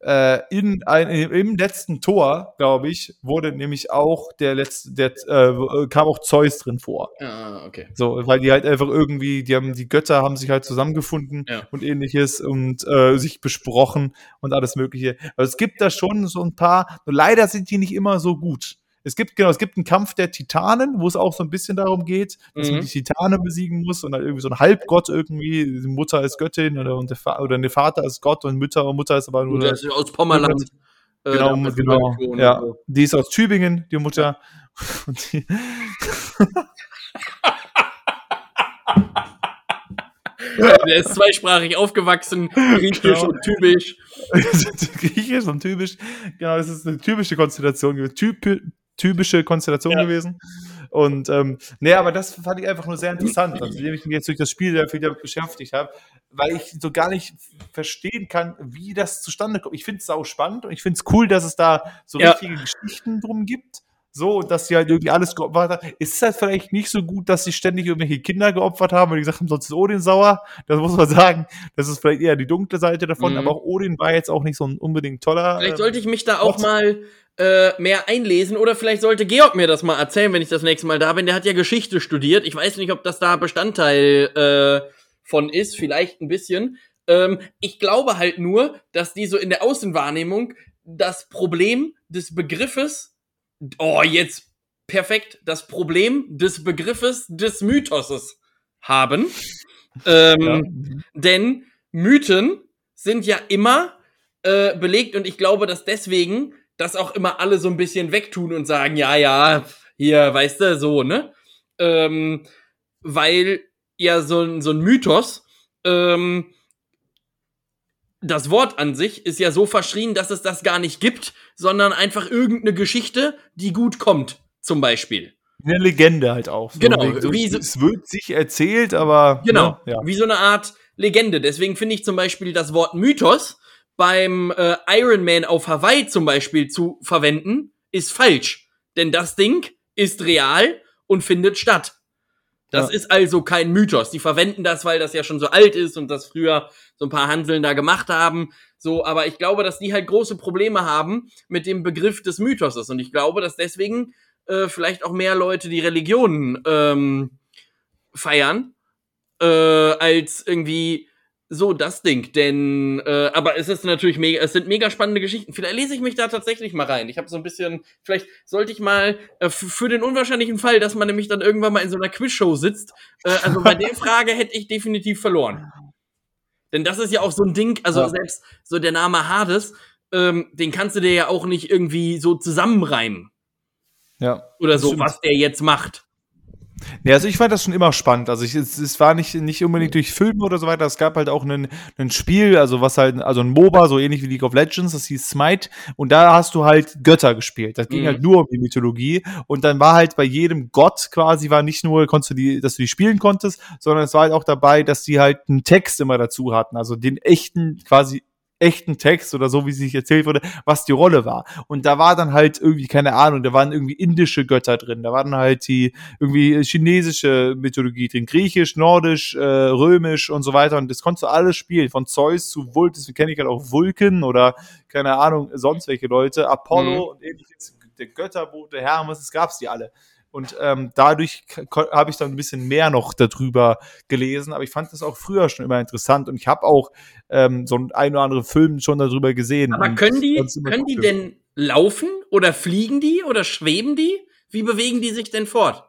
Speaker 2: äh, in ein, im letzten Tor, glaube ich, wurde nämlich auch der letzte, der äh, kam auch Zeus drin vor.
Speaker 1: Ah, okay.
Speaker 2: So, weil die halt einfach irgendwie, die haben, die Götter haben sich halt zusammengefunden ja. und ähnliches und äh, sich besprochen und alles Mögliche. Also es gibt da schon so ein paar, leider sind die nicht immer so gut. Es gibt, genau, es gibt einen Kampf der Titanen, wo es auch so ein bisschen darum geht, dass mhm. man die Titanen besiegen muss und dann irgendwie so ein Halbgott irgendwie, die Mutter ist Göttin oder, und der, oder der Vater ist Gott und Mütter und Mutter ist aber nur.
Speaker 1: Der ist aus Pommerland.
Speaker 2: Äh, genau, genau. Ja, die ist aus Tübingen, die Mutter. Und die
Speaker 1: Der ist zweisprachig aufgewachsen, griechisch genau. und typisch.
Speaker 2: griechisch und typisch. Genau, das ist eine typische Konstellation. Typ, typische Konstellation ja. gewesen. Und ähm, nee, aber das fand ich einfach nur sehr interessant, nachdem ich mich jetzt durch das Spiel sehr viel damit beschäftigt habe, weil ich so gar nicht verstehen kann, wie das zustande kommt. Ich finde es auch spannend und ich finde es cool, dass es da so ja. richtige Geschichten drum gibt. So, dass sie halt irgendwie alles geopfert haben. Ist es halt vielleicht nicht so gut, dass sie ständig irgendwelche Kinder geopfert haben, weil die gesagt haben, sonst ist Odin sauer. Das muss man sagen. Das ist vielleicht eher die dunkle Seite davon, mhm. aber auch Odin war jetzt auch nicht so ein unbedingt toller.
Speaker 1: Vielleicht sollte ich mich da auch mal äh, mehr einlesen oder vielleicht sollte Georg mir das mal erzählen, wenn ich das nächste Mal da bin. Der hat ja Geschichte studiert. Ich weiß nicht, ob das da Bestandteil äh, von ist, vielleicht ein bisschen. Ähm, ich glaube halt nur, dass die so in der Außenwahrnehmung das Problem des Begriffes, oh, jetzt perfekt, das Problem des Begriffes des Mythoses haben. Ähm, ja. Denn Mythen sind ja immer äh, belegt und ich glaube, dass deswegen das auch immer alle so ein bisschen wegtun und sagen, ja, ja, hier, weißt du, so, ne? Ähm, weil ja so ein, so ein Mythos, ähm, das Wort an sich ist ja so verschrien, dass es das gar nicht gibt, sondern einfach irgendeine Geschichte, die gut kommt, zum Beispiel.
Speaker 2: Eine Legende halt auch.
Speaker 1: So genau.
Speaker 2: So, wie so, es wird sich erzählt, aber.
Speaker 1: Genau. Ja, ja. Wie so eine Art Legende. Deswegen finde ich zum Beispiel das Wort Mythos beim äh, Iron Man auf Hawaii zum Beispiel zu verwenden, ist falsch. Denn das Ding ist real und findet statt. Das ja. ist also kein Mythos. Die verwenden das, weil das ja schon so alt ist und das früher so ein paar Hanseln da gemacht haben. So, aber ich glaube, dass die halt große Probleme haben mit dem Begriff des Mythoses. Und ich glaube, dass deswegen äh, vielleicht auch mehr Leute die Religionen ähm, feiern, äh, als irgendwie So, das Ding, denn, äh, aber es ist natürlich mega, es sind mega spannende Geschichten. Vielleicht lese ich mich da tatsächlich mal rein. Ich habe so ein bisschen, vielleicht sollte ich mal äh, für den unwahrscheinlichen Fall, dass man nämlich dann irgendwann mal in so einer Quizshow sitzt. Äh, also bei der Frage hätte ich definitiv verloren. Denn das ist ja auch so ein Ding, also
Speaker 2: Ja.
Speaker 1: selbst so der Name Hades, ähm, den kannst du dir ja auch nicht irgendwie so zusammenreimen
Speaker 2: Ja.
Speaker 1: oder so, was der jetzt macht.
Speaker 2: Ja, also ich fand das schon immer spannend. Also ich, es, es war nicht, nicht unbedingt durch Filme oder so weiter. Es gab halt auch ein, Spiel, also was halt, also ein MOBA, so ähnlich wie League of Legends, das hieß Smite. Und da hast du halt Götter gespielt. Das ging
Speaker 1: Mhm.
Speaker 2: halt nur um die Mythologie. Und dann war halt bei jedem Gott quasi, war nicht nur, konntest du die, dass du die spielen konntest, sondern es war halt auch dabei, dass die halt einen Text immer dazu hatten. Also den echten, quasi echten Text oder so, wie es sich erzählt wurde, was die Rolle war. Und da war dann halt irgendwie, keine Ahnung, da waren irgendwie indische Götter drin, da waren halt die irgendwie chinesische Mythologie drin, griechisch, nordisch, äh, römisch und so weiter. Und das konntest du alles spielen, von Zeus zu Vulk, deswegen kenne ich halt auch Vulken oder keine Ahnung, sonst welche Leute, Apollo
Speaker 1: Mhm.
Speaker 2: und ähnliches, der Götterbote, Hermes, das gab's die alle. Und ähm, dadurch habe ich dann ein bisschen mehr noch darüber gelesen, aber ich fand das auch früher schon immer interessant und ich habe auch ähm, so ein ein oder andere Film schon darüber gesehen.
Speaker 1: Aber
Speaker 2: und
Speaker 1: können die, können die denn laufen oder fliegen die oder schweben die? Wie bewegen die sich denn fort?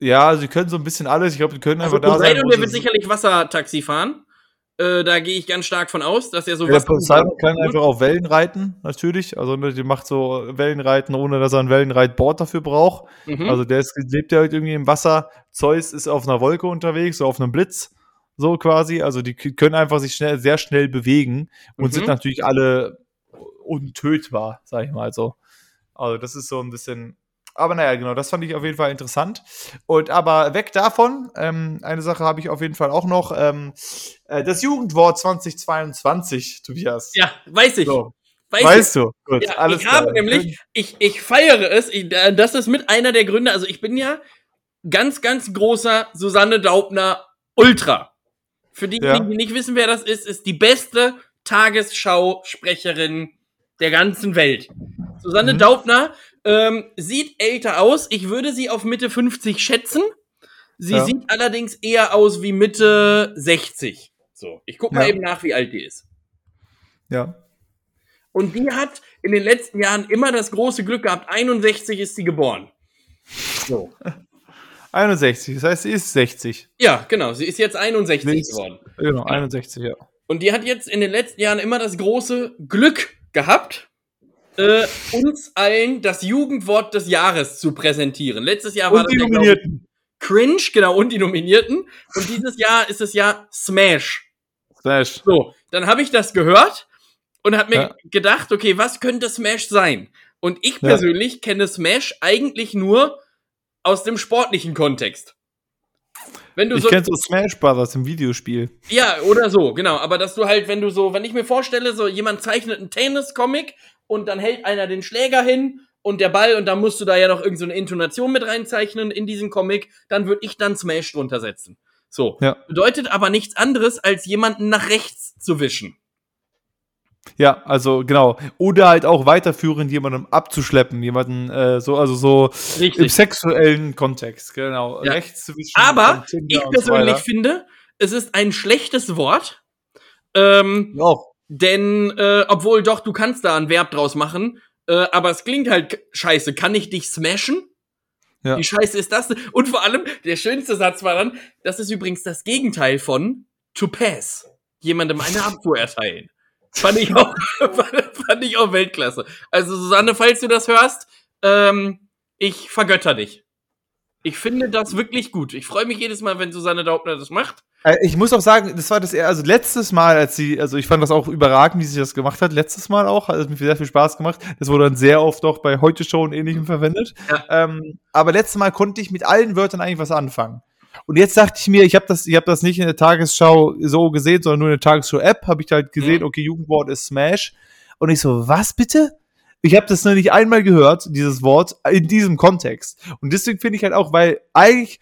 Speaker 2: Ja, sie können so ein bisschen alles. Ich glaube, die können
Speaker 1: Also
Speaker 2: einfach da sein. Wo
Speaker 1: der wird sicherlich Wassertaxi fahren. Äh, da gehe ich ganz stark von aus, dass er so
Speaker 2: Ja, Poseidon kann einfach auf Wellen reiten, natürlich. Also ne, die macht so Wellenreiten, ohne dass er ein Wellenreitboard dafür braucht.
Speaker 1: Mhm.
Speaker 2: Also der ist, lebt ja halt irgendwie im Wasser. Zeus ist auf einer Wolke unterwegs, so auf einem Blitz, so quasi. Also die können einfach sich schnell, sehr schnell bewegen und
Speaker 1: Mhm.
Speaker 2: sind natürlich alle untötbar, sag ich mal so. Also das ist so ein bisschen. Aber naja, genau, das fand ich auf jeden Fall interessant. Und aber weg davon, ähm, eine Sache habe ich auf jeden Fall auch noch. Ähm, äh, das Jugendwort 2022, Tobias.
Speaker 1: ja, weiß ich.
Speaker 2: So,
Speaker 1: weiß
Speaker 2: weißt du? Gut,
Speaker 1: ich. Ja,
Speaker 2: alles
Speaker 1: ich habe
Speaker 2: klar.
Speaker 1: nämlich, ich, ich feiere es. Ich, äh, das ist mit einer der Gründe. Also ich bin ja ganz, ganz großer Susanne Daubner Ultra. Für diejenigen,
Speaker 2: Ja.
Speaker 1: die nicht wissen, wer das ist, ist die beste Tagesschausprecherin der ganzen Welt. Susanne
Speaker 2: Mhm.
Speaker 1: Daubner ähm, sieht älter aus. Ich würde sie auf Mitte 50 schätzen. Sie
Speaker 2: Ja.
Speaker 1: sieht allerdings eher aus wie Mitte 60. So, ich guck mal
Speaker 2: Ja.
Speaker 1: eben nach, wie alt die ist.
Speaker 2: Ja.
Speaker 1: Und die hat in den letzten Jahren immer das große Glück gehabt. 61 ist sie geboren. So.
Speaker 2: 61, das heißt, sie ist 60.
Speaker 1: Ja, genau. Sie ist jetzt 61
Speaker 2: Nichts.
Speaker 1: geworden.
Speaker 2: Genau, 61, ja.
Speaker 1: Und die hat jetzt in den letzten Jahren immer das große Glück gehabt, äh, uns allen das Jugendwort des Jahres zu präsentieren. Letztes Jahr war
Speaker 2: Und
Speaker 1: das
Speaker 2: die
Speaker 1: ja, glaub ich,
Speaker 2: Nominierten.
Speaker 1: Cringe, genau, und die Nominierten. Und dieses Jahr ist es ja Smash.
Speaker 2: Smash.
Speaker 1: So, dann habe ich das gehört und habe mir
Speaker 2: Ja.
Speaker 1: gedacht, okay, was könnte Smash sein? Und ich
Speaker 2: Ja.
Speaker 1: persönlich kenne Smash eigentlich nur aus dem sportlichen Kontext. Wenn du
Speaker 2: Ich
Speaker 1: so
Speaker 2: kenne so Smash Brothers im Videospiel.
Speaker 1: ja, oder so, genau. Aber dass du halt, wenn du so, wenn ich mir vorstelle, so jemand zeichnet einen Tennis-Comic und dann hält einer den Schläger hin und der Ball und dann musst du da ja noch irgendeine so eine Intonation mit reinzeichnen in diesen Comic, dann würde ich dann Smash drunter setzen. So.
Speaker 2: Ja.
Speaker 1: Bedeutet aber nichts anderes, als jemanden nach rechts zu wischen.
Speaker 2: Ja, also genau. Oder halt auch weiterführend jemandem abzuschleppen, jemanden äh, so, also so im
Speaker 1: Richtig.
Speaker 2: sexuellen Kontext, genau.
Speaker 1: Ja.
Speaker 2: Rechts zwischen
Speaker 1: Aber
Speaker 2: von Tinder
Speaker 1: ich
Speaker 2: so
Speaker 1: persönlich
Speaker 2: weiter.
Speaker 1: finde, es ist ein schlechtes Wort. Ähm,
Speaker 2: Ja, auch.
Speaker 1: Denn, äh, obwohl doch, du kannst da ein Verb draus machen, äh, aber es klingt halt scheiße. Kann ich dich smashen?
Speaker 2: Ja.
Speaker 1: Wie scheiße ist das? Und vor allem, der schönste Satz war dann, das ist übrigens das Gegenteil von to pass. Jemandem eine Abfuhr erteilen. Fand ich auch, fand ich auch Weltklasse. Also, Susanne, falls du das hörst, ähm, ich vergötter dich. Ich finde das wirklich gut. Ich freue mich jedes Mal, wenn Susanne Daubner das macht.
Speaker 2: Äh, Ich muss auch sagen, das war das eher, also letztes Mal, als sie, also ich fand das auch überragend, wie sie das gemacht hat. Letztes Mal auch, hat es mir sehr viel Spaß gemacht. Das wurde dann sehr oft auch bei Heute Show und ähnlichem verwendet.
Speaker 1: Ja.
Speaker 2: Ähm, aber letztes Mal konnte ich mit allen Wörtern eigentlich was anfangen. Und jetzt dachte ich mir, ich habe das, ich habe das nicht in der Tagesschau so gesehen, sondern nur in der Tagesschau-App, habe ich halt gesehen,
Speaker 1: Mhm.
Speaker 2: okay, Jugendwort ist Smash. Und ich so, was bitte? Ich habe das noch nicht einmal gehört, dieses Wort, in diesem Kontext. Und deswegen finde ich halt auch, weil eigentlich,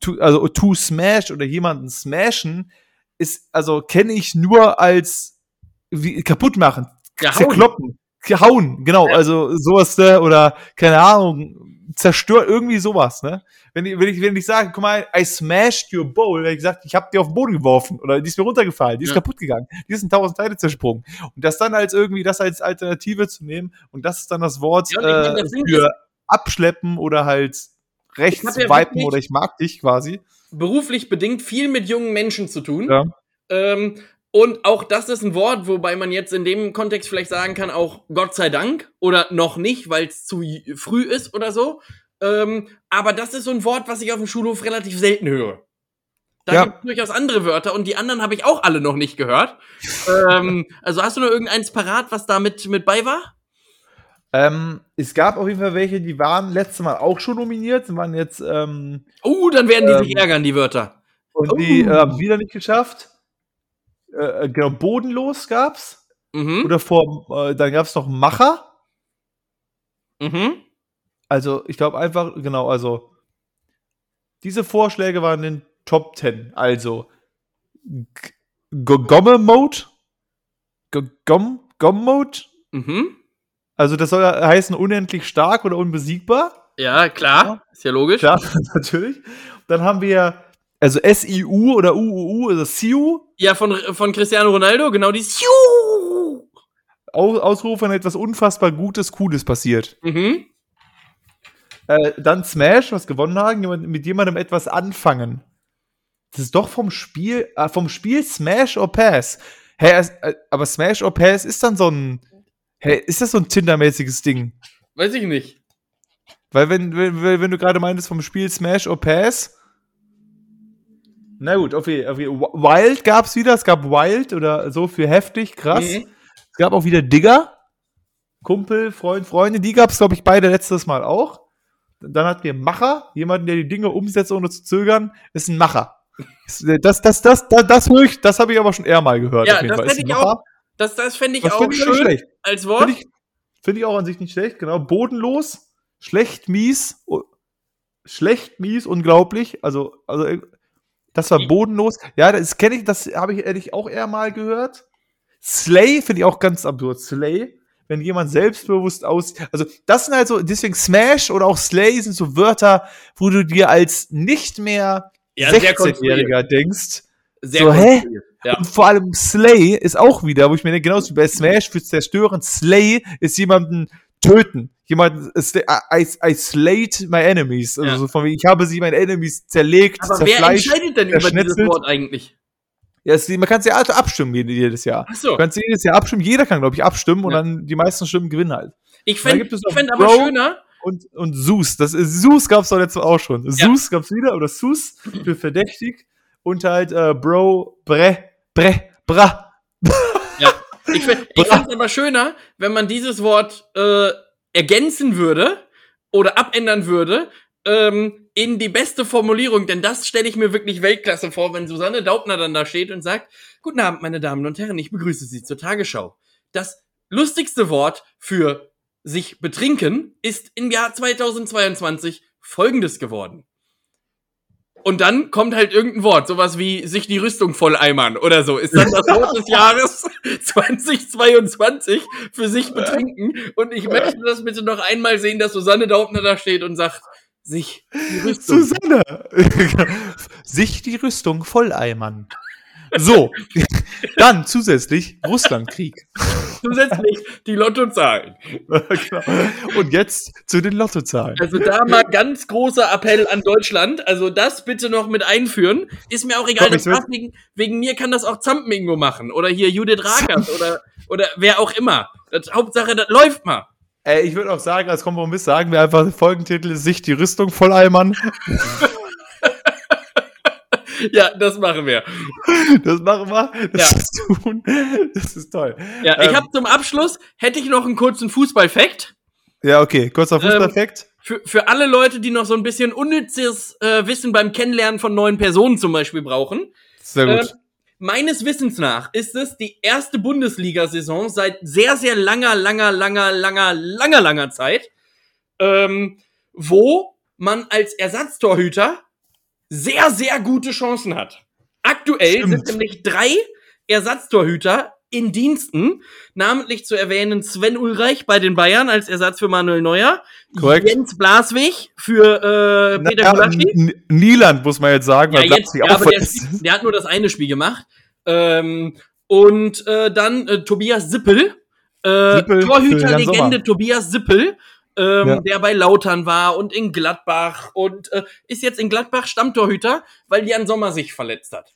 Speaker 2: to, also to smash oder jemanden smashen, ist, also kenne ich nur als wie, kaputt machen,
Speaker 1: Ja, hauen.
Speaker 2: zerkloppen, hauen, genau,
Speaker 1: Ja.
Speaker 2: also sowas, ne, oder, keine Ahnung, zerstört, irgendwie sowas, ne? Wenn ich, wenn ich, wenn ich sage, guck mal, I smashed your bowl, dann hab ich gesagt, ich hab die auf den Boden geworfen, oder die ist mir runtergefallen, die ist
Speaker 1: Ja.
Speaker 2: kaputt gegangen, die ist in tausend Teile zersprungen. Und das dann als irgendwie, das als Alternative zu nehmen, und das ist dann das Wort
Speaker 1: Ja,
Speaker 2: äh, für abschleppen oder halt rechts
Speaker 1: ja
Speaker 2: wipen oder ich mag dich quasi.
Speaker 1: beruflich bedingt viel mit jungen Menschen zu tun.
Speaker 2: Ja.
Speaker 1: Ähm, und auch das ist ein Wort, wobei man jetzt in dem Kontext vielleicht sagen kann, auch Gott sei Dank oder noch nicht, weil es zu früh ist oder so. Ähm, aber das ist so ein Wort, was ich auf dem Schulhof relativ selten höre. Da
Speaker 2: Ja.
Speaker 1: gibt es durchaus andere Wörter und die anderen habe ich auch alle noch nicht gehört. ähm, also hast du noch irgendeins parat, was da mit, mit bei war?
Speaker 2: Ähm, es gab auf jeden Fall welche, die waren letztes Mal auch schon nominiert, waren jetzt, ähm,
Speaker 1: Oh, dann werden die
Speaker 2: Ähm,
Speaker 1: sich ärgern, die Wörter.
Speaker 2: und die
Speaker 1: Oh.
Speaker 2: äh, haben es wieder nicht geschafft. Äh, genau, bodenlos gab's.
Speaker 1: Mhm.
Speaker 2: Oder vor, äh, dann gab's noch Macher.
Speaker 1: Mhm.
Speaker 2: Also, ich glaube einfach, genau, also, diese Vorschläge waren in den Top 10. Also, G- Gomme-Mode. G- Gom, Gom-Mode.
Speaker 1: Mhm.
Speaker 2: Also, das soll ja heißen unendlich stark oder unbesiegbar.
Speaker 1: Ja, klar. Ist ja logisch.
Speaker 2: Klar, natürlich. Dann haben wir, also S-I-U oder U-U-U, also Siu.
Speaker 1: Ja, von, von Cristiano Ronaldo, genau die Siu.
Speaker 2: Au- Ausruf, wenn etwas unfassbar Gutes, Cooles passiert.
Speaker 1: Mhm.
Speaker 2: Äh, dann Smash, was gewonnen haben, mit jemandem etwas anfangen. Das ist doch vom Spiel, äh, vom Spiel Smash or Pass. Hä, es- äh, aber Smash or Pass ist dann so ein, hä, ist das so ein Tinder-mäßiges Ding?
Speaker 1: Weiß ich nicht.
Speaker 2: Weil wenn, wenn, wenn du gerade meintest vom Spiel Smash or Pass. Na gut, okay, okay. Wild gab's wieder, es gab Wild oder so für heftig, krass.
Speaker 1: Mhm.
Speaker 2: Es gab auch wieder Digger. Kumpel, Freund, Freunde, die gab's glaube ich, beide letztes Mal auch. Dann hatten wir Macher, jemanden, der die Dinge umsetzt, ohne zu zögern, ist ein Macher. Das, das, das, das, das, höre ich, das habe ich aber schon eher mal gehört.
Speaker 1: Ja,
Speaker 2: auf jeden
Speaker 1: das
Speaker 2: Fall.
Speaker 1: hätte ich
Speaker 2: Macher.
Speaker 1: Das, das fände ich
Speaker 2: Das
Speaker 1: auch
Speaker 2: finde ich auch nicht
Speaker 1: schön
Speaker 2: schlecht.
Speaker 1: als Wort.
Speaker 2: Finde ich, find ich auch an sich nicht schlecht, genau. Bodenlos, schlecht, mies, oh, schlecht, mies, unglaublich. Also, also äh, das war bodenlos. Ja, das kenne ich, das habe ich ehrlich auch eher mal gehört. Slay finde ich auch ganz absurd. Slay, wenn jemand selbstbewusst aussieht. Also, das sind halt so, deswegen Smash oder auch Slay sind so Wörter, wo du dir als nicht mehr
Speaker 1: Ja, sehr
Speaker 2: 16-Jähriger denkst.
Speaker 1: Sehr
Speaker 2: So, hä?
Speaker 1: Ja.
Speaker 2: Und vor allem Slay ist auch wieder, wo ich mir denke, genauso wie bei Smash für Zerstören, Slay ist jemanden töten. Jemanden, ist der- I, I slayed my enemies. Also
Speaker 1: Ja.
Speaker 2: so von wegen, ich habe sie, meine Enemies, zerlegt,
Speaker 1: Aber wer
Speaker 2: zerfleischt.
Speaker 1: entscheidet denn über dieses. Wort eigentlich?
Speaker 2: Ja, es, man kann es ja also abstimmen jede- jedes Jahr.
Speaker 1: Ach so.
Speaker 2: Du kannst jedes Jahr abstimmen, jeder kann, glaube ich, abstimmen und
Speaker 1: Ja.
Speaker 2: dann die meisten Stimmen gewinnen halt.
Speaker 1: Ich fände
Speaker 2: es
Speaker 1: fänd aber
Speaker 2: Bro.
Speaker 1: schöner,
Speaker 2: Und, und Sus, das Sus gab's doch letztes Mal auch schon.
Speaker 1: Ja.
Speaker 2: Sus gab's wieder, oder Sus für verdächtig. Und halt, äh, Bro, Bre, Bre, Bra.
Speaker 1: ich fände ich fänd's aber schöner, wenn man dieses Wort äh, ergänzen würde oder abändern würde ähm, in die beste Formulierung, denn das stelle ich mir wirklich Weltklasse vor, wenn Susanne Daubner dann da steht und sagt, Guten Abend, meine Damen und Herren, ich begrüße Sie zur Tagesschau. Das lustigste Wort für sich betrinken ist im Jahr 2022 folgendes geworden. Und dann kommt halt irgendein Wort, sowas wie sich die Rüstung volleimern oder so. Ist dann das Wort des Jahres 2022 für sich betrinken. Und ich möchte das bitte noch einmal sehen, dass Susanne Daubner da steht und sagt, sich die Rüstung.
Speaker 2: Susanne! Sich die Rüstung volleimern. So, dann zusätzlich Russlandkrieg.
Speaker 1: Zusätzlich die Lottozahlen.
Speaker 2: Genau. Und jetzt zu den Lottozahlen.
Speaker 1: Also da mal ganz großer Appell an Deutschland. Also das bitte noch mit einführen. Ist mir auch egal.
Speaker 2: Komm,
Speaker 1: Das wegen, wegen mir kann das auch Zampenmingo machen. Oder hier Judith Rakers oder, oder wer auch immer. Das, Hauptsache, das läuft mal.
Speaker 2: Ey, ich würde auch sagen, als Kompromiss sagen wir einfach, Folgentitel sich die Rüstung volleimern.
Speaker 1: Ja, das machen wir.
Speaker 2: Das machen wir. Das
Speaker 1: Ja.
Speaker 2: ist tun. Das ist toll.
Speaker 1: Ja, ich
Speaker 2: Ähm.
Speaker 1: habe zum Abschluss, hätte ich noch einen kurzen Fußball-Fact.
Speaker 2: Ja, okay. Kurzer Fußballfakt.
Speaker 1: Für, für alle Leute, die noch so ein bisschen unnützes äh, Wissen beim Kennenlernen von neuen Personen zum Beispiel brauchen.
Speaker 2: Sehr gut.
Speaker 1: meines Wissens nach ist es die erste Bundesliga-Saison seit sehr, sehr langer, langer, langer, langer, langer, langer Zeit, ähm, wo man als Ersatztorhüter sehr, sehr gute Chancen hat. Aktuell
Speaker 2: Stimmt.
Speaker 1: sind nämlich drei Ersatztorhüter in Diensten. Namentlich zu erwähnen Sven Ulreich bei den Bayern als Ersatz für Manuel Neuer.
Speaker 2: Korrekt.
Speaker 1: Jens Blaswig für äh, Peter Gulaschi.
Speaker 2: Nieland muss man jetzt sagen,
Speaker 1: Ja,
Speaker 2: weil
Speaker 1: jetzt,
Speaker 2: Blaswig
Speaker 1: ja,
Speaker 2: auch
Speaker 1: aber der, der hat nur das eine Spiel gemacht. Ähm, und äh, dann äh, Tobias Sippel, äh, Torhüterlegende. Tobias Sippel, ähm,
Speaker 2: Ja.
Speaker 1: der bei Lautern war und in Gladbach und äh, ist jetzt in Gladbach Stammtorhüter, weil Jan Sommer sich verletzt hat.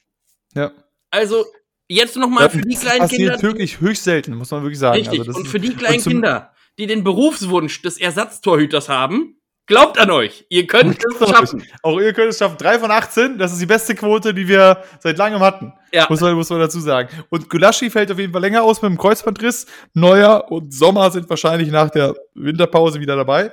Speaker 2: Ja.
Speaker 1: Also jetzt noch mal für die
Speaker 2: Das
Speaker 1: kleinen
Speaker 2: passiert
Speaker 1: Kinder,
Speaker 2: wirklich höchst selten, muss man wirklich sagen.
Speaker 1: richtig,
Speaker 2: Also
Speaker 1: und für die kleinen Kinder, die den Berufswunsch des Ersatztorhüters haben, glaubt an euch, ihr könnt es schaffen.
Speaker 2: Auch ihr könnt es schaffen. 3 von 18, das ist die beste Quote, die wir seit langem hatten.
Speaker 1: Ja.
Speaker 2: Muss, man, muss man dazu sagen. Und Gulaschi fällt auf jeden Fall länger aus mit dem Kreuzbandriss. Neuer und Sommer sind wahrscheinlich nach der Winterpause wieder dabei.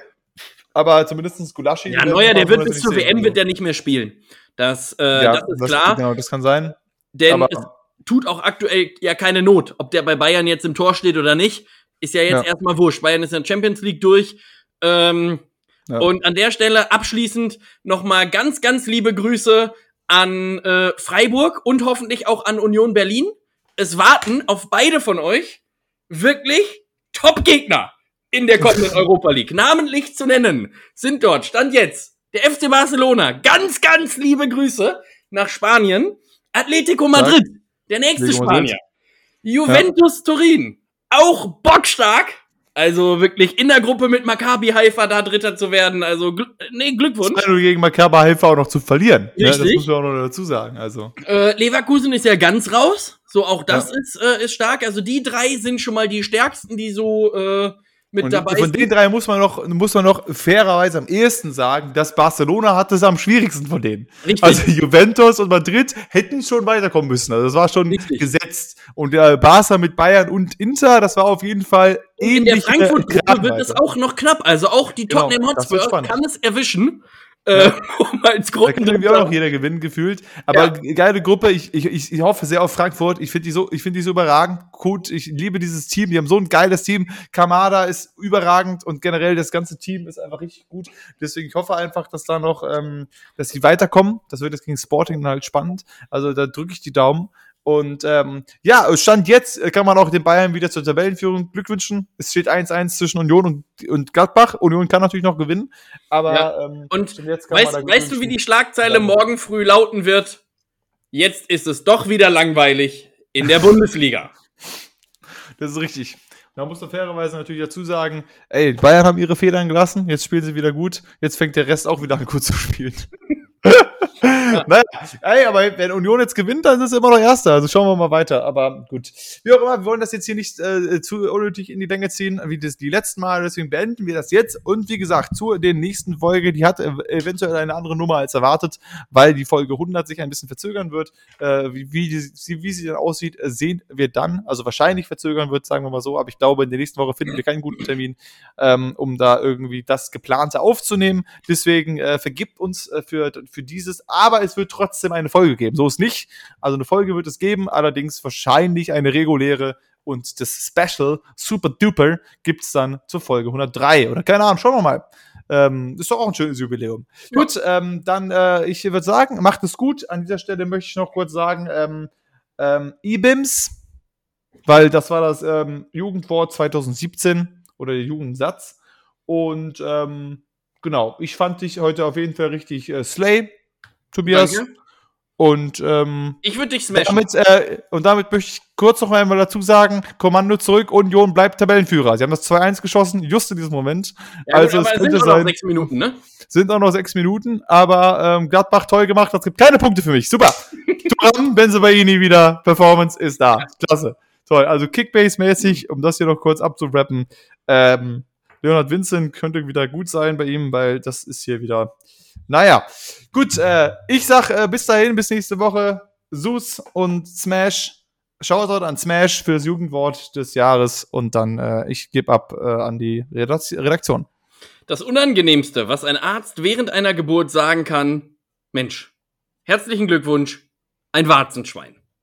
Speaker 2: Aber zumindest Gulaschi.
Speaker 1: Ja, Neuer, der wird bis zur WM wird der nicht mehr spielen. Das, äh,
Speaker 2: ja,
Speaker 1: das ist klar.
Speaker 2: Genau, das kann sein.
Speaker 1: Denn
Speaker 2: Aber-
Speaker 1: es tut auch aktuell ja keine Not, ob der bei Bayern jetzt im Tor steht oder nicht, ist ja jetzt
Speaker 2: Ja.
Speaker 1: erstmal wurscht. Bayern ist in der Champions League durch. Ähm,
Speaker 2: Ja.
Speaker 1: Und an der Stelle abschließend nochmal ganz, ganz liebe Grüße an äh, Freiburg und hoffentlich auch an Union Berlin. Es warten auf beide von euch wirklich Top-Gegner in der kommenden Europa League. Namentlich zu nennen sind dort, Stand jetzt, der FC Barcelona. Ganz, ganz liebe Grüße nach Spanien. Atletico Madrid, der nächste. Spanier. Juventus Turin, auch bockstark. Also wirklich in der Gruppe mit Maccabi Haifa da Dritter zu werden. Also gl nee, Glückwunsch.
Speaker 2: Nur gegen Makaba Haifa auch noch zu verlieren. Ne? Das
Speaker 1: Richtig.
Speaker 2: muss man auch noch dazu sagen. Also.
Speaker 1: Äh, Leverkusen ist ja ganz raus. So, auch das
Speaker 2: Ja.
Speaker 1: ist, äh, ist stark. Also die drei sind schon mal die stärksten, die so äh, mit
Speaker 2: Und
Speaker 1: dabei
Speaker 2: von den drei muss man noch, muss man noch fairerweise am ehesten sagen, dass Barcelona hat es am schwierigsten von denen.
Speaker 1: Richtig.
Speaker 2: Also Juventus und Madrid hätten schon weiterkommen müssen. Also das war schon
Speaker 1: Richtig.
Speaker 2: gesetzt. Und der Barca mit Bayern und Inter, das war auf jeden Fall
Speaker 1: in der
Speaker 2: ähnlich.
Speaker 1: Frankfurt-Gruppe wird es auch noch knapp. Also auch die
Speaker 2: Genau,
Speaker 1: Tottenham
Speaker 2: wird
Speaker 1: Hotspur kann es erwischen. Äh, um als
Speaker 2: Da kann auch noch
Speaker 1: Gruppen.
Speaker 2: jeder gewinnen, gefühlt. Aber geile Gruppe. Ich, ich, ich, hoffe sehr auf Frankfurt. Ich finde die so, ich finde die so überragend. Gut, ich liebe dieses Team. Die haben so ein geiles Team. Kamada ist überragend und generell das ganze Team ist einfach richtig gut. Deswegen ich hoffe einfach, dass da noch, ähm, dass die weiterkommen. Das wird jetzt gegen Sporting dann halt spannend. Also da drücke ich die Daumen. Und ähm, ja, Stand jetzt äh, kann man auch den Bayern wieder zur Tabellenführung glückwünschen. Es steht 1-1 zwischen Union und, und Gladbach. Union kann natürlich noch gewinnen, aber
Speaker 1: Ja.
Speaker 2: ähm,
Speaker 1: Und
Speaker 2: jetzt kann man
Speaker 1: Weißt,
Speaker 2: da
Speaker 1: weißt du, wie die Schlagzeile
Speaker 2: Ja.
Speaker 1: morgen früh lauten wird? Jetzt ist es doch wieder langweilig in der Bundesliga.
Speaker 2: Das ist richtig. Da muss man fairerweise natürlich dazu sagen, ey, Bayern haben ihre Federn gelassen, jetzt spielen sie wieder gut, jetzt fängt der Rest auch wieder an gut zu spielen. naja, ey, aber wenn Union jetzt gewinnt, dann ist es immer noch Erster. Also schauen wir mal weiter. Aber gut. Wie auch immer, wir wollen das jetzt hier nicht äh, zu unnötig in die Länge ziehen, wie das die letzten Mal. Deswegen beenden wir das jetzt. Und wie gesagt, zu der nächsten Folge, die hat ev- eventuell eine andere Nummer als erwartet, weil die Folge 100 sich ein bisschen verzögern wird. Äh, wie, wie, die, wie sie dann aussieht, sehen wir dann. Also wahrscheinlich verzögern wird, sagen wir mal so. Aber ich glaube, in der nächsten Woche finden wir keinen guten Termin, ähm, um da irgendwie das Geplante aufzunehmen. Deswegen äh, vergibt uns äh, für, für dieses. Aber es wird trotzdem eine Folge geben. So ist nicht. Also eine Folge wird es geben, allerdings wahrscheinlich eine reguläre. Und das Special, Super Duper, gibt's dann zur Folge 103. Oder keine Ahnung, schauen wir mal. Ähm, ist doch auch ein schönes Jubiläum.
Speaker 1: Ja.
Speaker 2: Gut, ähm, dann, äh, ich würde sagen, macht es gut. An dieser Stelle möchte ich noch kurz sagen, ähm, ähm, IBIMS, weil das war das ähm, Jugendwort 2017 oder der Jugendsatz. Und ähm, genau, ich fand dich heute auf jeden Fall richtig äh, slay, Tobias.
Speaker 1: Danke.
Speaker 2: Und ähm,
Speaker 1: Ich würde dich smashen.
Speaker 2: damit, äh, und damit möchte ich kurz noch einmal dazu sagen, Kommando zurück, Union bleibt Tabellenführer. Sie haben das 2-1 geschossen, just in diesem Moment.
Speaker 1: ja,
Speaker 2: also
Speaker 1: gut,
Speaker 2: es
Speaker 1: es sind
Speaker 2: könnte
Speaker 1: nur noch
Speaker 2: sein-
Speaker 1: sechs Minuten, ne?
Speaker 2: Sind auch noch sechs Minuten, aber ähm, Gladbach toll gemacht, das gibt keine Punkte für mich. Super. Turam, Benzebaini wieder, Performance ist da. Klasse. Toll. Also Kickbase-mäßig, um das hier noch kurz abzurappen, ähm, Leonard Vincent könnte wieder gut sein bei ihm, weil das ist hier wieder. Naja, gut, äh, ich sag äh, bis dahin, bis nächste Woche. Sus und Smash. Shoutout an Smash für das Jugendwort des Jahres und dann äh, ich gebe ab äh, an die Redakt- Redaktion.
Speaker 1: Das Unangenehmste, was ein Arzt während einer Geburt sagen kann, Mensch, herzlichen Glückwunsch, ein Warzenschwein.